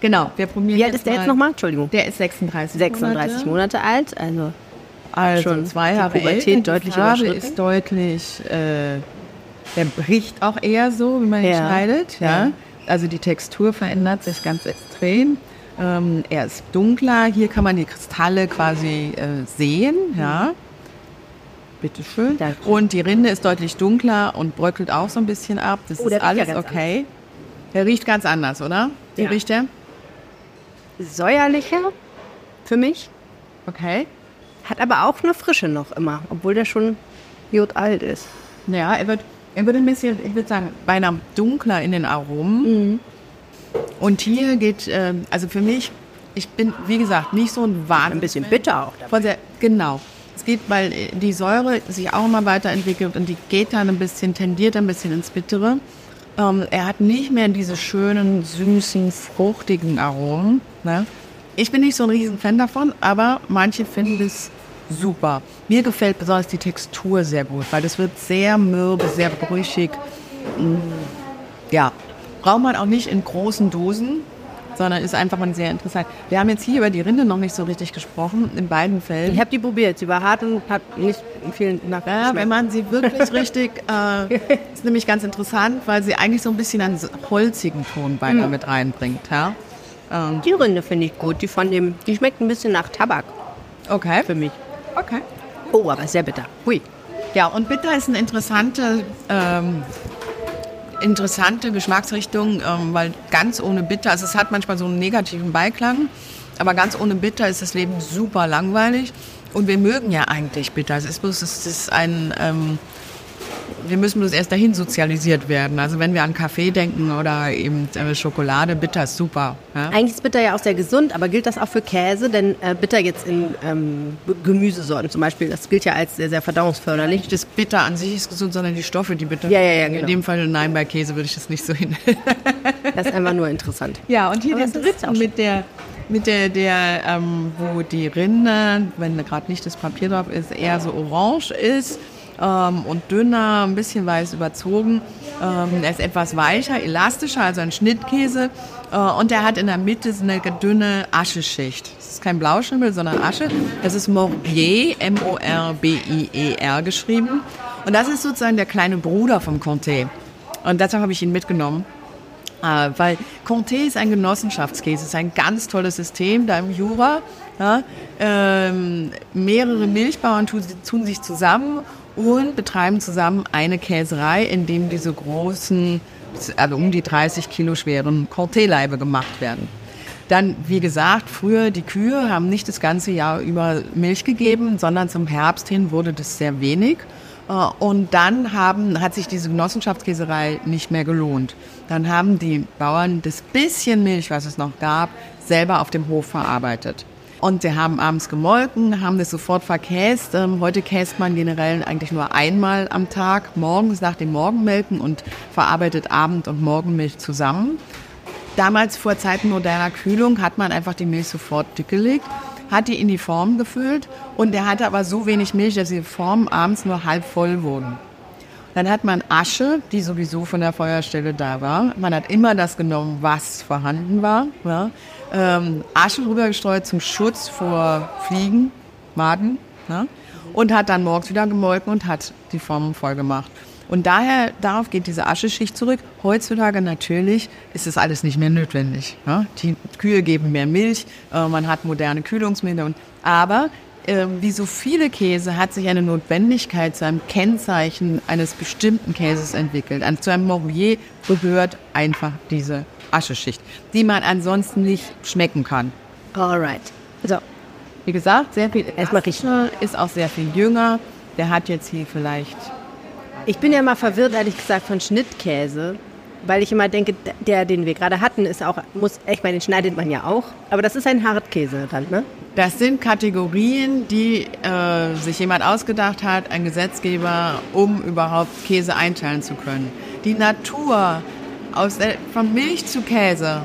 B: Genau, wir probieren
A: Wie alt ist der jetzt nochmal? Entschuldigung.
B: Der ist 36
A: 36 Monate, Monate alt, also
B: also schon zwei Jahre
A: älter. deutlich
B: Die Farbe ist deutlich äh, der bricht auch eher so, wie man ihn ja. schneidet. Ja? ja? Also die Textur verändert sich ganz extrem. Ähm, er ist dunkler. Hier kann man die Kristalle quasi äh, sehen. Ja. Bitteschön. Danke. Und die Rinde ist deutlich dunkler und bröckelt auch so ein bisschen ab. Das oh, ist alles ja okay. Anders. Der riecht ganz anders, oder? Wie riecht der?
A: Säuerlicher für mich.
B: Okay.
A: Hat aber auch eine Frische noch immer, obwohl der schon alt ist.
B: Ja, er wird Er wird ein bisschen, ich würde sagen, beinahe dunkler in den Aromen. Mhm. Und hier geht, äh, also für mich, ich bin, wie gesagt, nicht so ein Wahn.
A: Ein bisschen bitter auch.
B: Von der, genau. Es geht, weil die Säure sich auch immer weiterentwickelt und die geht dann ein bisschen, tendiert ein bisschen ins Bittere. Ähm, er hat nicht mehr diese schönen, süßen, fruchtigen Aromen. Ne? Ich bin nicht so ein riesen Fan davon, aber manche finden es super. Mir gefällt besonders die Textur sehr gut, weil das wird sehr mürbe, sehr brüchig. Mm, ja, braucht man auch nicht in großen Dosen, sondern ist einfach mal sehr interessant. Wir haben jetzt hier über die Rinde noch nicht so richtig gesprochen, in beiden Fällen.
A: Ich habe die probiert, sie war hart und hat nicht viel nach.
B: Ja, wenn man sie wirklich richtig, äh, ist nämlich ganz interessant, weil sie eigentlich so ein bisschen einen holzigen Ton beinahe mhm. mit reinbringt. Ja?
A: Ähm. Die Rinde finde ich gut, die von dem, die schmeckt ein bisschen nach Tabak.
B: Okay.
A: Für mich.
B: Okay.
A: Oh, aber sehr bitter. Hui.
B: Ja, und bitter ist eine interessante, ähm, interessante Geschmacksrichtung, ähm, weil ganz ohne bitter, also es hat manchmal so einen negativen Beiklang, aber ganz ohne bitter ist das Leben super langweilig. Und wir mögen ja eigentlich bitter. Es ist bloß, es ist ein, ähm, wir müssen bloß erst dahin sozialisiert werden. Also wenn wir an Kaffee denken oder eben äh, Schokolade, Bitter ist super.
A: Ja? Eigentlich ist Bitter ja auch sehr gesund, aber gilt das auch für Käse? Denn äh, Bitter jetzt in ähm, Gemüsesorten zum Beispiel, das gilt ja als sehr, sehr verdauungsförderlich.
B: Nicht das Bitter an sich ist gesund, sondern die Stoffe, die Bitter.
A: Ja, ja, ja. Genau.
B: In dem Fall nein, bei Käse würde ich das nicht so hin.
A: das ist einfach nur interessant.
B: Ja, und hier aber den dritten mit der mit der, der ähm, wo die Rinde, wenn gerade nicht das Papier drauf ist, eher so orange ist ähm, und dünner, ein bisschen weiß überzogen. Ähm, er ist etwas weicher, elastischer, also ein Schnittkäse. Äh, und er hat in der Mitte so eine dünne Ascheschicht. Das ist kein Blauschimmel, sondern Asche. Das ist Morbier, M-O-R-B-I-E-R geschrieben. Und das ist sozusagen der kleine Bruder vom Comté. Und deshalb habe ich ihn mitgenommen. Äh, weil Comté ist ein Genossenschaftskäse, ist ein ganz tolles System da im Jura. Ja, ähm, mehrere Milchbauern tun, tun, sich zusammen und betreiben zusammen eine Käserei, in dem diese großen, also um die 30 Kilo schweren Corté-Leibe gemacht werden. Dann, wie gesagt, früher die Kühe haben nicht das ganze Jahr über Milch gegeben, sondern zum Herbst hin wurde das sehr wenig. Äh, und dann haben, hat sich diese Genossenschaftskäserei nicht mehr gelohnt. Dann haben die Bauern das bisschen Milch, was es noch gab, selber auf dem Hof verarbeitet. Und sie haben abends gemolken, haben das sofort verkäst. Ähm, heute käst man generell eigentlich nur einmal am Tag, morgens nach dem Morgenmelken und verarbeitet Abend- und Morgenmilch zusammen. Damals vor Zeiten moderner Kühlung hat man einfach die Milch sofort dick gelegt, hat die in die Form gefüllt und der hatte aber so wenig Milch, dass die Formen abends nur halb voll wurden. Dann hat man Asche, die sowieso von der Feuerstelle da war. Man hat immer das genommen, was vorhanden war. Ja ähm, Asche rübergestreut zum Schutz vor Fliegen, Maden. Ne? Und hat dann morgens wieder gemolken und hat die Formen voll gemacht. Und daher, darauf geht diese Ascheschicht zurück. Heutzutage natürlich ist das alles nicht mehr notwendig. Ne? Die Kühe geben mehr Milch, äh, man hat moderne Kühlungsmittel. aber äh, wie so viele Käse hat sich eine Notwendigkeit zu einem Kennzeichen eines bestimmten Käses entwickelt. An, zu einem Morbier gehört einfach diese Ascheschicht, die man ansonsten nicht schmecken kann.
A: Alright. So.
B: Wie gesagt, sehr viel erstmal riechen. Ist auch sehr viel jünger. Der hat jetzt hier vielleicht.
A: Ich bin ja mal verwirrt, ehrlich gesagt, von Schnittkäse. Weil ich immer denke, der, den wir gerade hatten, ist auch, muss, ich meine, den schneidet man ja auch. Aber das ist ein Hartkäse dann, ne?
B: Das sind Kategorien, die äh, sich jemand ausgedacht hat, ein Gesetzgeber, um überhaupt Käse einteilen zu können. Die Natur aus von Milch zu Käse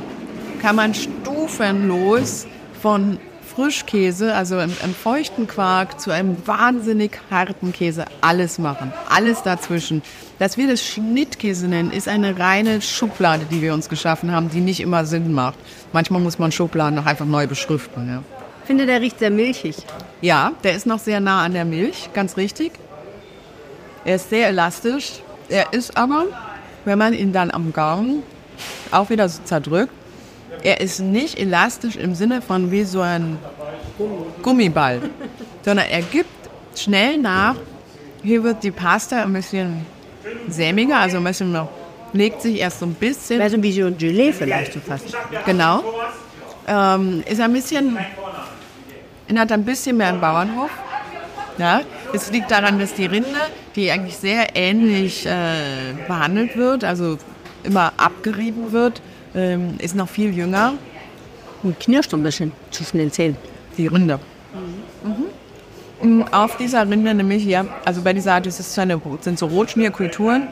B: kann man stufenlos von Frischkäse, also einem, einem, feuchten Quark, zu einem wahnsinnig harten Käse alles machen. Alles dazwischen. Dass wir das Schnittkäse nennen, ist eine reine Schublade, die wir uns geschaffen haben, die nicht immer Sinn macht. Manchmal muss man Schubladen noch einfach neu beschriften. Ja.
A: Ich finde, der riecht sehr milchig.
B: Ja, der ist noch sehr nah an der Milch, ganz richtig. Er ist sehr elastisch. Er ist aber wenn man ihn dann am Gaumen auch wieder so zerdrückt, er ist nicht elastisch im Sinne von wie so ein Gummiball, sondern er gibt schnell nach. Hier wird die Pasta ein bisschen sämiger, also ein bisschen noch, legt sich erst so ein bisschen.
A: Also wie so ein Gelee vielleicht so fast.
B: Genau. Ähm, ist ein bisschen, erinnert ein bisschen mehr an Bauernhof. Ja? Es liegt daran, dass die Rinde, die eigentlich sehr ähnlich äh, behandelt wird, also immer abgerieben wird, ähm, ist noch viel jünger.
A: Und knirscht ein bisschen zwischen den Zähnen.
B: Die Rinde. Mhm. Auf dieser Rinde nämlich hier, also bei dieser Art ist es eine, sind so Rotschmierkulturen,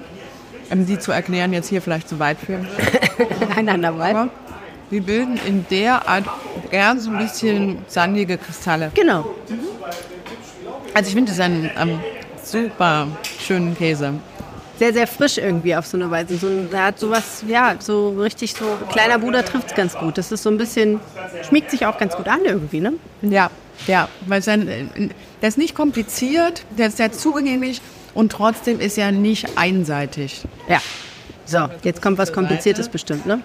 B: um die zu erklären, jetzt hier vielleicht zu weit führen.
A: Einander weit.
B: Die bilden in der Art gern so ein bisschen sandige Kristalle.
A: Genau.
B: Also ich finde das einen ähm, super schönen Käse.
A: Sehr, sehr frisch irgendwie auf so eine Weise. So, der hat sowas, ja, so richtig so, kleiner Bruder trifft es ganz gut. Das ist so ein bisschen, schmiegt sich auch ganz gut an irgendwie, ne?
B: Ja, ja, weil sein, der ist nicht kompliziert, der ist sehr zugänglich und trotzdem ist er nicht einseitig.
A: Ja. So, jetzt kommt was Kompliziertes bestimmt, ne?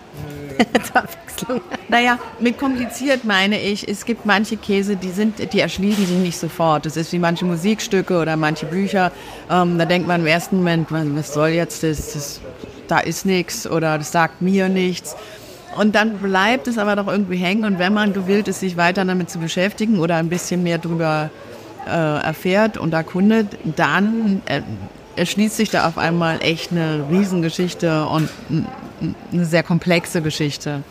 A: Zur Abwechslung.
B: Naja, mit kompliziert meine ich, es gibt manche Käse, die sind, die erschließen sich nicht sofort. Das ist wie manche Musikstücke oder manche Bücher. Ähm, da denkt man im ersten Moment, was was soll jetzt das, das da ist nichts oder das sagt mir nichts. Und dann bleibt es aber doch irgendwie hängen und wenn man gewillt ist, sich weiter damit zu beschäftigen oder ein bisschen mehr darüber äh, erfährt und erkundet, dann äh, erschließt sich da auf einmal echt eine Riesengeschichte und eine sehr komplexe Geschichte.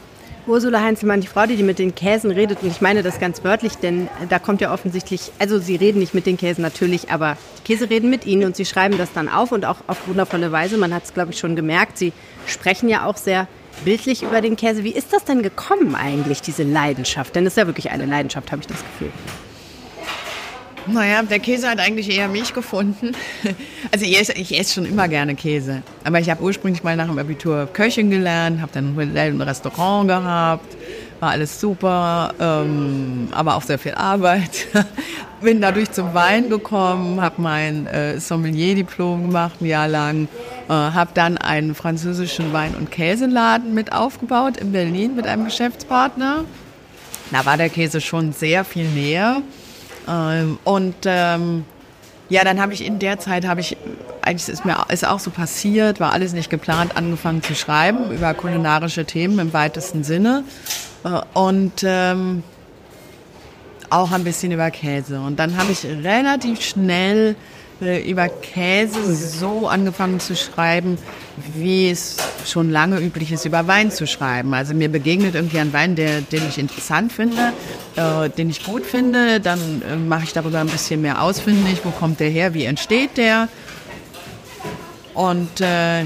A: Ursula Heinzelmann, die Frau, die mit den Käsen redet, und ich meine das ganz wörtlich, denn da kommt ja offensichtlich, also sie reden nicht mit den Käsen natürlich, aber die Käse reden mit ihnen und sie schreiben das dann auf und auch auf wundervolle Weise. Man hat es, glaube ich, schon gemerkt. Sie sprechen ja auch sehr bildlich über den Käse. Wie ist das denn gekommen eigentlich, diese Leidenschaft? Denn es ist ja wirklich eine Leidenschaft, habe ich das Gefühl.
B: Naja, der Käse hat eigentlich eher mich gefunden. Also ich esse, ich esse schon immer gerne Käse. Aber ich habe ursprünglich mal nach dem Abitur Köchin gelernt, habe dann ein Restaurant gehabt. War alles super, ähm, aber auch sehr viel Arbeit. Bin dadurch zum Wein gekommen, habe mein äh, Sommelier-Diplom gemacht, ein Jahr lang. Äh, habe dann einen französischen Wein- und Käseladen mit aufgebaut in Berlin mit einem Geschäftspartner. Da war der Käse schon sehr viel näher. Ähm, und ähm, ja, dann habe ich in der Zeit, habe ich, eigentlich ist mir ist auch so passiert, war alles nicht geplant, angefangen zu schreiben über kulinarische Themen im weitesten Sinne. Äh, und ähm, auch ein bisschen über Käse. Und dann habe ich relativ schnell äh, über Käse so angefangen zu schreiben, wie es schon lange üblich ist, über Wein zu schreiben. Also mir begegnet irgendwie ein Wein, der, den ich interessant finde, äh, den ich gut finde. Dann äh, mache ich darüber ein bisschen mehr ausfindig. Wo kommt der her? Wie entsteht der? Und äh,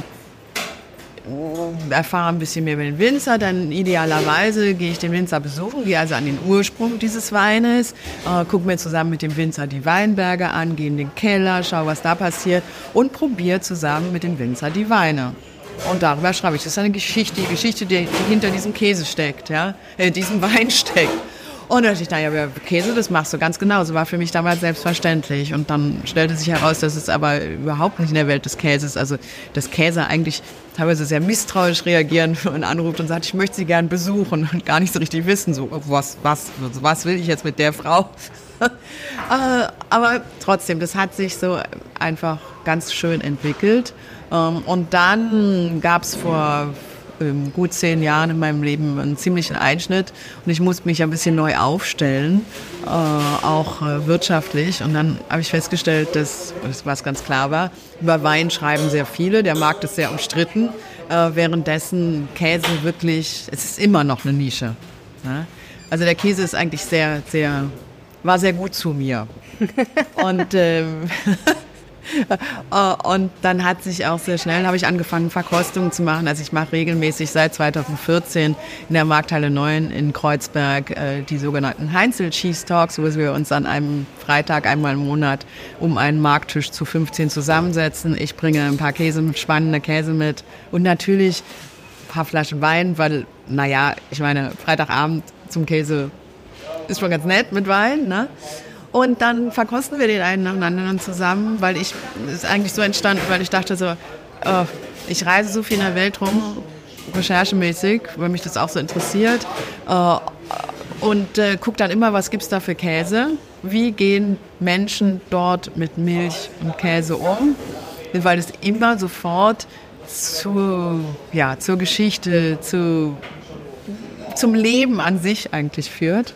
B: erfahre ein bisschen mehr über den Winzer, dann idealerweise gehe ich den Winzer besuchen, gehe also an den Ursprung dieses Weines, äh, gucke mir zusammen mit dem Winzer die Weinberge an, gehe in den Keller, schaue, was da passiert und probiere zusammen mit dem Winzer die Weine. Und darüber schreibe ich. Das ist eine Geschichte, die Geschichte, die, hinter diesem Käse steckt, ja, äh, diesem Wein steckt. Und da dachte ich, naja, Käse, das machst du ganz genau. So war für mich damals selbstverständlich. Und dann stellte sich heraus, dass es aber überhaupt nicht in der Welt des Käses, also dass Käse eigentlich teilweise sehr misstrauisch reagieren und anruft und sagt, ich möchte sie gern besuchen und gar nicht so richtig wissen, so was, was, was will ich jetzt mit der Frau? Äh, aber trotzdem, das hat sich so einfach ganz schön entwickelt. Ähm, Und dann gab es vor gut zehn Jahren in meinem Leben einen ziemlichen Einschnitt und ich musste mich ein bisschen neu aufstellen, äh, auch äh, wirtschaftlich. Und dann habe ich festgestellt, dass, das was ganz klar war, über Wein schreiben sehr viele, der Markt ist sehr umstritten, äh, währenddessen Käse wirklich, es ist immer noch eine Nische. Ne? Also der Käse ist eigentlich sehr, sehr, war sehr gut zu mir. Und ähm, Äh, Und dann hat sich auch sehr schnell, habe ich angefangen, Verkostungen zu machen. Also ich mache regelmäßig seit 2014 in der Markthalle 9 in Kreuzberg äh, die sogenannten Heinzel Cheese Talks, wo wir uns an einem Freitag einmal im Monat um einen Markttisch zu 15 zusammensetzen. Ich bringe ein paar Käse, spannende Käse mit und natürlich ein paar Flaschen Wein, weil, naja, ich meine, Freitagabend zum Käse ist schon ganz nett mit Wein, ne? Und dann verkosten wir den einen nacheinander dann zusammen, weil ich, das ist eigentlich so entstanden, weil ich dachte so, oh, ich reise so viel in der Welt rum, recherchemäßig, weil mich das auch so interessiert. Äh, und äh, gucke dann immer, was gibt's da für Käse? Wie gehen Menschen dort mit Milch und Käse um? Weil es immer sofort zu, ja, zur Geschichte, zu, zum Leben an sich eigentlich führt.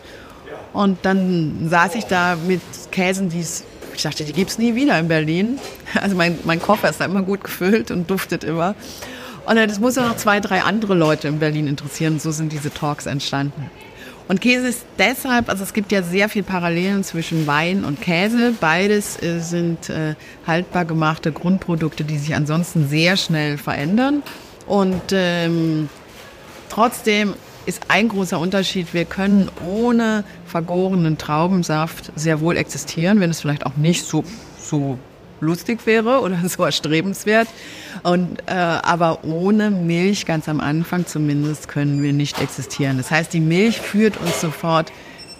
B: Und dann saß ich da mit Käsen, die es Ich dachte, die gibt es nie wieder in Berlin. Also mein, mein Koffer ist da immer gut gefüllt und duftet immer. Und das muss ja noch zwei, drei andere Leute in Berlin interessieren. So sind diese Talks entstanden. Und Käse ist deshalb, also es gibt ja sehr viel Parallelen zwischen Wein und Käse. Beides äh, sind äh, haltbar gemachte Grundprodukte, die sich ansonsten sehr schnell verändern. Und ähm, trotzdem ist ein großer Unterschied, wir können ohne vergorenen Traubensaft sehr wohl existieren, wenn es vielleicht auch nicht so, so lustig wäre oder so erstrebenswert. Und, äh, aber ohne Milch, ganz am Anfang zumindest, können wir nicht existieren. Das heißt, die Milch führt uns sofort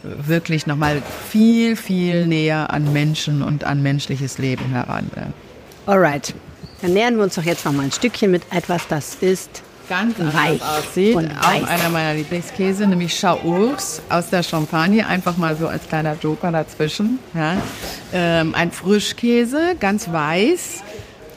B: wirklich nochmal viel, viel näher an Menschen und an menschliches Leben heran.
A: Alright, dann nähern wir uns doch jetzt noch mal ein Stückchen mit etwas, das ist
B: ganz weich aussieht. Und auch einer meiner Lieblingskäse, nämlich Chaours aus der Champagne. Einfach mal so als kleiner Joker dazwischen. Ja. Ähm, ein Frischkäse, ganz weiß.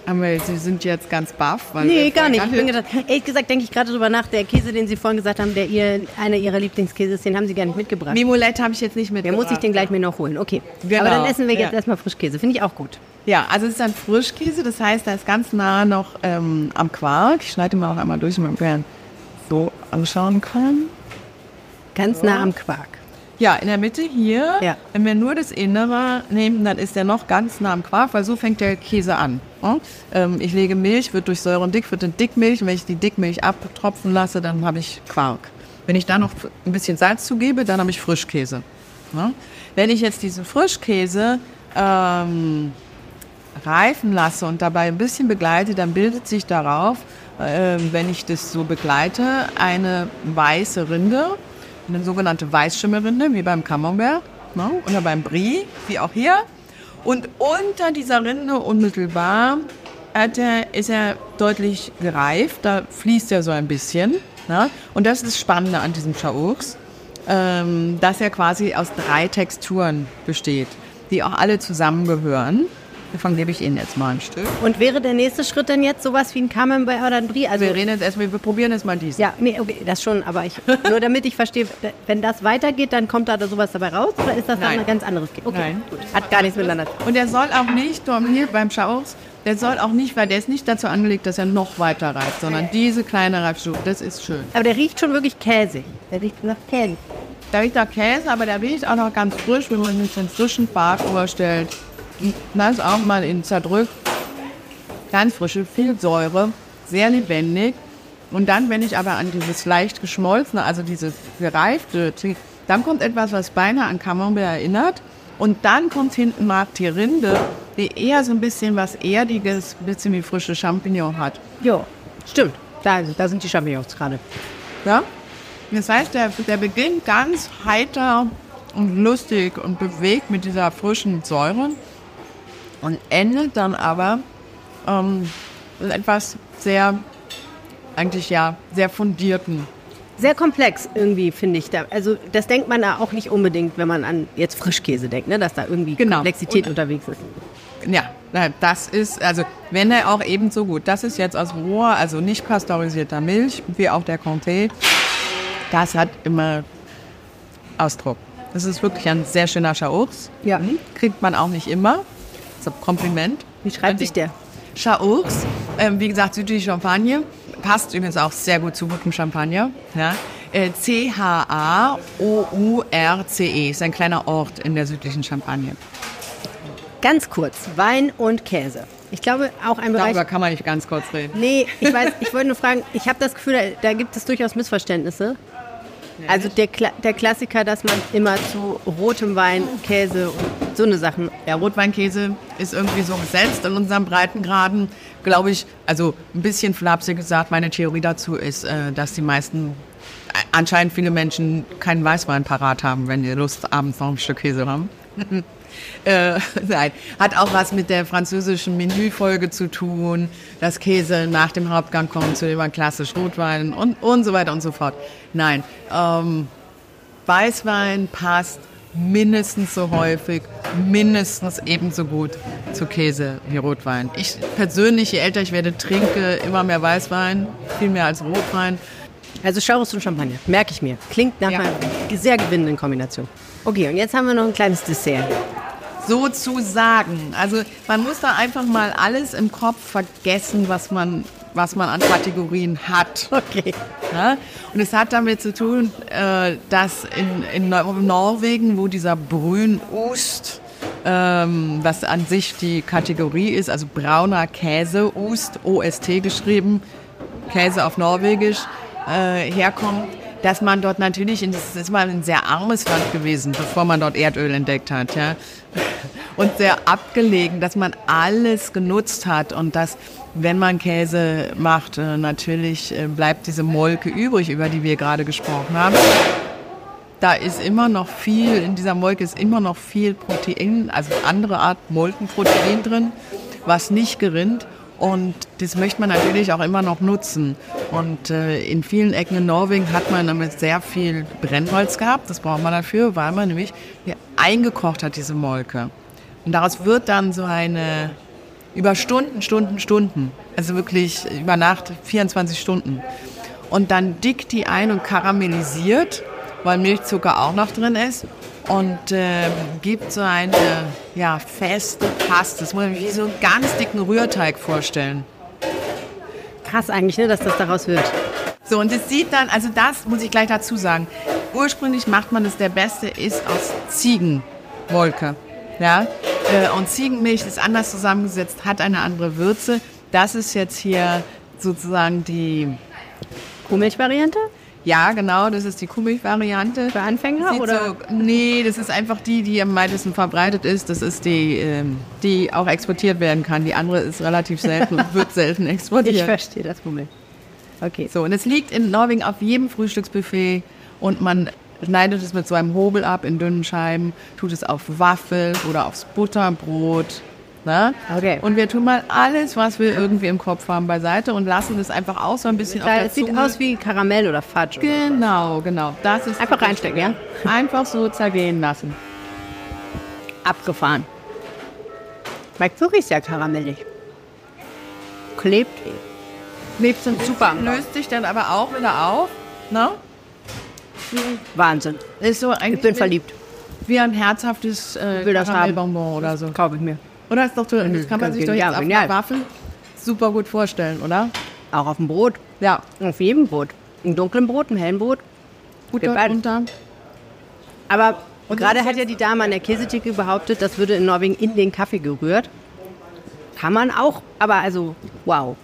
B: Aber Sie sind jetzt ganz baff.
A: Weil nee, gar nicht. Ich bin gedacht, ehrlich gesagt denke ich gerade darüber nach, der Käse, den Sie vorhin gesagt haben, der ihr, einer Ihrer Lieblingskäse ist, den haben Sie gar nicht mitgebracht.
B: Mimolette habe ich jetzt nicht mitgebracht.
A: Der muss ich den gleich mir noch holen. Okay. Genau. Aber dann essen wir jetzt ja. erstmal Frischkäse. Finde ich auch gut.
B: Ja, also es ist ein Frischkäse, das heißt, er ist ganz nah noch ähm, am Quark. Ich schneide ihn mal auch einmal durch, damit man so anschauen kann.
A: Ganz so. nah am Quark.
B: Ja, in der Mitte hier. Ja. Wenn wir nur das Innere nehmen, dann ist er noch ganz nah am Quark, weil so fängt der Käse an. Ähm, ich lege Milch, wird durch Säure und Dick, wird in Dickmilch. Und wenn ich die Dickmilch abtropfen lasse, dann habe ich Quark. Wenn ich da noch ein bisschen Salz zugebe, dann habe ich Frischkäse. Wenn ich jetzt diesen Frischkäse ähm, reifen lasse und dabei ein bisschen begleite, dann bildet sich darauf, äh, wenn ich das so begleite, eine weiße Rinde, eine sogenannte Weißschimmelrinde, wie beim Camembert ne? oder beim Brie, wie auch hier. Und unter dieser Rinde unmittelbar er, ist er deutlich gereift, da fließt er so ein bisschen. Ne? Und das ist das Spannende an diesem Chaours, ähm, dass er quasi aus drei Texturen besteht, die auch alle zusammengehören. Davon gebe ich Ihnen jetzt mal ein Stück.
A: Und wäre der nächste Schritt dann jetzt sowas wie ein Camembert oder ein Brie?
B: Also wir, reden jetzt erstmal, wir probieren jetzt mal dies.
A: Ja, nee, okay, das schon, aber ich, nur damit ich verstehe, wenn das weitergeht, dann kommt da sowas dabei raus oder ist das Nein. dann ein ganz anderes?
B: Okay, Nein.
A: gut. Hat gar nichts miteinander zu
B: tun. Und der soll auch nicht, Tom, hier beim Schaus, der soll auch nicht, weil der ist nicht dazu angelegt, dass er noch weiter reift, sondern diese kleine Reifstufe, das ist schön.
A: Aber der riecht schon wirklich käsig. Der riecht nach Käse.
B: Der riecht nach Käse, aber der riecht auch noch ganz frisch, wenn man sich den frischen Quark vorstellt das auch mal in zerdrückt. Ganz frische, viel Säure, sehr lebendig. Und dann, wenn ich aber an dieses leicht geschmolzene, also dieses gereifte, dann kommt etwas, was beinahe an Camembert erinnert. Und dann kommt hinten nach die Rinde, die eher so ein bisschen was Erdiges, ein bisschen wie frische Champignon hat.
A: Ja, stimmt. Da, da sind die Champignons gerade.
B: Ja? Das heißt, der, der beginnt ganz heiter und lustig und bewegt mit dieser frischen Säure und endet dann aber ähm, etwas sehr, eigentlich ja, sehr fundierten.
A: Sehr komplex irgendwie, finde ich. Da. Also das denkt man da auch nicht unbedingt, wenn man an jetzt Frischkäse denkt, ne? dass da irgendwie genau. Komplexität und, unterwegs ist.
B: Ja, das ist, also wenn er auch ebenso gut, das ist jetzt aus roher, also nicht pasteurisierter Milch, wie auch der Comté, das hat immer Ausdruck. Das ist wirklich ein sehr schöner Chaours. Ja. Kriegt man auch nicht immer. Kompliment.
A: Wie schreibt sich der?
B: Chaours, ähm, wie gesagt, südliche Champagne. Passt übrigens auch sehr gut zu gutem Champagner. Ja. Äh, C-H-A-O-U-R-C-E. Ist ein kleiner Ort in der südlichen Champagne.
A: Ganz kurz, Wein und Käse. Ich glaube, auch ein Bereich...
B: Darüber kann man nicht ganz kurz reden.
A: Nee, ich weiß, ich wollte nur fragen, ich habe das Gefühl, da gibt es durchaus Missverständnisse. Also der, Kla der Klassiker, dass man immer zu rotem Wein, Käse und so eine Sachen.
B: Ja, Rotweinkäse ist irgendwie so gesetzt in unserem Breitengraden. Glaube ich, also ein bisschen flapsig gesagt, meine Theorie dazu ist, äh, dass die meisten, äh, anscheinend viele Menschen keinen Weißwein parat haben, wenn die Lust abends noch ein Stück Käse haben. Äh, nein, hat auch was mit der französischen Menüfolge zu tun, dass Käse nach dem Hauptgang kommt zu dem klassisch Rotwein und, und so weiter und so fort. Nein, ähm, Weißwein passt mindestens so häufig, mindestens ebenso gut zu Käse wie Rotwein. Ich persönlich, je älter ich werde, trinke immer mehr Weißwein, viel mehr als Rotwein.
A: Also Schaurus und Champagner, merke ich mir. Klingt nach ja. einer sehr gewinnenden Kombination. Okay, und jetzt haben wir noch ein kleines Dessert.
B: Sozusagen. Also man muss da einfach mal alles im Kopf vergessen, was man, was man an Kategorien hat.
A: Okay.
B: Ja? Und es hat damit zu tun, äh, dass in, in Norwegen, wo dieser Brünost, ähm, was an sich die Kategorie ist, also brauner Käse, Ust, OST geschrieben, Käse auf Norwegisch, äh, herkommt, dass man dort natürlich, das ist mal ein sehr armes Land gewesen, bevor man dort Erdöl entdeckt hat, ja. Und sehr abgelegen, dass man alles genutzt hat und dass, wenn man Käse macht, äh, natürlich äh, bleibt diese Molke übrig, über die wir gerade gesprochen haben. Da ist immer noch viel, in dieser Molke ist immer noch viel Protein, also andere Art Molkenprotein drin, was nicht gerinnt. Und das möchte man natürlich auch immer noch nutzen. Und äh, in vielen Ecken in Norwegen hat man damit sehr viel Brennholz gehabt. Das braucht man dafür, weil man nämlich eingekocht hat, diese Molke. Und daraus wird dann so eine über Stunden, Stunden, Stunden, also wirklich über Nacht 24 Stunden. Und dann dickt die ein und karamellisiert, weil Milchzucker auch noch drin ist und äh, gibt so eine ja, feste Paste. Das muss man sich wie so einen ganz dicken Rührteig vorstellen.
A: Krass eigentlich, ne, dass das daraus wird.
B: So, und es sieht dann, also das muss ich gleich dazu sagen. Ursprünglich macht man es, der beste ist aus Ziegenmolke. Ja? Äh, und Ziegenmilch ist anders zusammengesetzt, hat eine andere Würze. Das ist jetzt hier sozusagen die
A: Kuhmilchvariante?
B: Ja, genau, das ist die Kuhmilch-Variante.
A: Für Anfänger?
B: Sieht
A: oder?
B: So, nee, das ist einfach die, die am meisten verbreitet ist. Das ist die, ähm, die auch exportiert werden kann. Die andere ist relativ selten und wird selten exportiert.
A: Ich verstehe das Problem. Okay.
B: So, und es liegt in Norwegen auf jedem Frühstücksbuffet und man schneidet es mit so einem Hobel ab in dünnen Scheiben, tut es auf Waffel oder aufs Butterbrot Ne?
A: Okay.
B: Und wir tun mal alles, was wir irgendwie im Kopf haben, beiseite und lassen das einfach auch so ein bisschen auf der
A: Es sieht aus wie Karamell oder Fudge.
B: Genau, genau. Das ist
A: Einfach reinstecken, ja?
B: Einfach so zergehen lassen.
A: Abgefahren. Schmeckt wirklich sehr karamellig. Klebt.
B: Lebt sind
A: Super.
B: Löst sich dann aber auch wieder auf. Ne?
A: Wahnsinn.
B: Ist so
A: Ich bin verliebt.
B: wie ein herzhaftes äh. Karamellbonbon oder so.
A: Kaufe ich mir.
B: Oder ist doch toll. Das kann man sich doch jetzt
A: genial,
B: auf
A: genial.
B: einer Waffel super gut vorstellen, oder?
A: Auch auf dem Brot.
B: Ja.
A: Auf jedem Brot. Im dunklen Brot, im hellen Brot. Beides.
B: drunter.
A: Aber
B: Und
A: gerade hat ja die Dame an der Käsetheke behauptet, das würde in Norwegen in den Kaffee gerührt. Kann man auch, aber also, wow.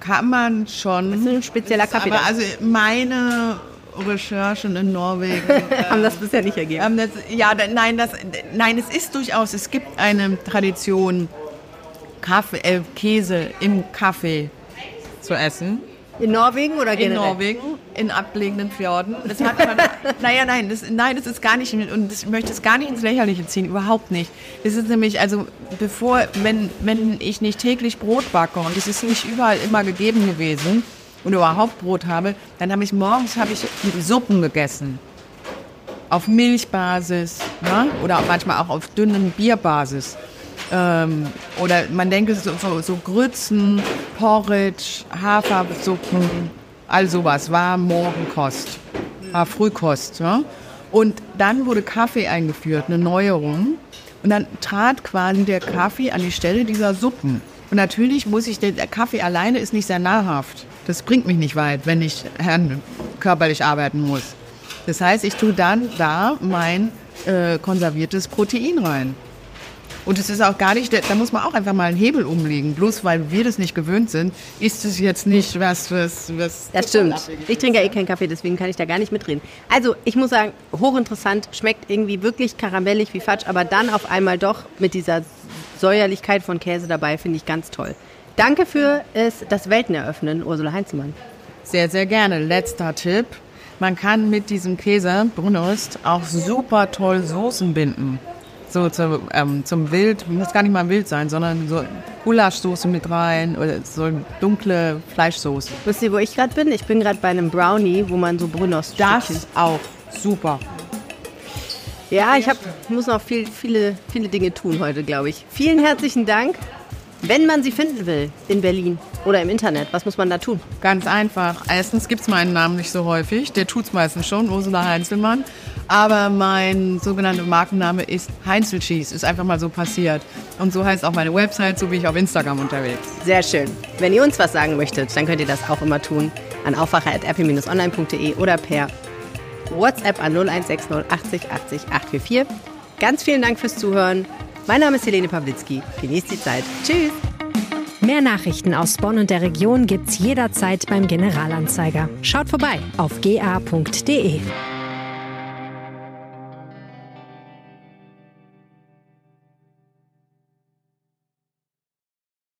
B: Kann man schon.
A: Das ist ein spezieller Kaffee.
B: Aber
A: da.
B: also meine Recherchen in Norwegen
A: haben das bisher nicht ergeben.
B: Ähm, das, ja, nein, das, nein, es ist durchaus, es gibt eine Tradition, Kaffee, äh, Käse im Kaffee zu essen.
A: In Norwegen oder
B: In
A: generell?
B: Norwegen, in abgelegenen Fjorden. Das hat man, naja, nein, das, nein, das ist gar nicht, und das, ich möchte es gar nicht ins Lächerliche ziehen, überhaupt nicht. Das ist nämlich, also bevor, wenn, wenn ich nicht täglich Brot backe, und es ist nicht überall immer gegeben gewesen, und überhaupt Brot habe, dann habe ich morgens habe ich Suppen gegessen. Auf Milchbasis ne? oder manchmal auch auf dünnen Bierbasis. Ähm, oder man denke so, so, so Grützen, Porridge, Hafersuppen, all sowas war Morgenkost, war Frühkost. Ja? Und dann wurde Kaffee eingeführt, eine Neuerung. Und dann trat quasi der Kaffee an die Stelle dieser Suppen. Und natürlich muss ich, der Kaffee alleine ist nicht sehr nahrhaft. Das bringt mich nicht weit, wenn ich Herrn körperlich arbeiten muss. Das heißt, ich tue dann da mein äh, konserviertes Protein rein. Und es ist auch gar nicht, da muss man auch einfach mal einen Hebel umlegen. Bloß weil wir das nicht gewöhnt sind, ist es jetzt nicht was, was, was.
A: Das stimmt. Ich trinke ja eh keinen Kaffee, deswegen kann ich da gar nicht mitreden. Also, ich muss sagen, hochinteressant, schmeckt irgendwie wirklich karamellig wie Fatsch, aber dann auf einmal doch mit dieser Säuerlichkeit von Käse dabei, finde ich ganz toll. Danke für es, das Welteneröffnen, Ursula Heinzelmann.
B: Sehr, sehr gerne. Letzter Tipp. Man kann mit diesem Käse, Brunost, auch super toll Soßen binden. So zum, ähm, zum Wild, muss gar nicht mal wild sein, sondern so Gulaschsoße mit rein oder so dunkle Fleischsoße.
A: Wisst ihr, wo ich gerade bin? Ich bin gerade bei einem Brownie, wo man so Brunost
B: Das auch super.
A: Ja, ich hab, muss noch viel, viele, viele Dinge tun heute, glaube ich. Vielen herzlichen Dank. Wenn man sie finden will in Berlin oder im Internet, was muss man da tun?
B: Ganz einfach. Erstens gibt es meinen Namen nicht so häufig. Der tut's meistens schon, Ursula Heinzelmann. Aber mein sogenannter Markenname ist Heinzel Cheese. Ist einfach mal so passiert. Und so heißt auch meine Website, so wie ich auf Instagram unterwegs.
A: Sehr schön. Wenn ihr uns was sagen möchtet, dann könnt ihr das auch immer tun an aufwacher.apple-online.de oder per WhatsApp an 0160 80 80 844. Ganz vielen Dank fürs Zuhören. Mein Name ist Helene Pawlitzki. Genießt die Zeit. Tschüss. Mehr Nachrichten aus Bonn und der Region gibt's jederzeit beim Generalanzeiger. Schaut vorbei auf ga.de.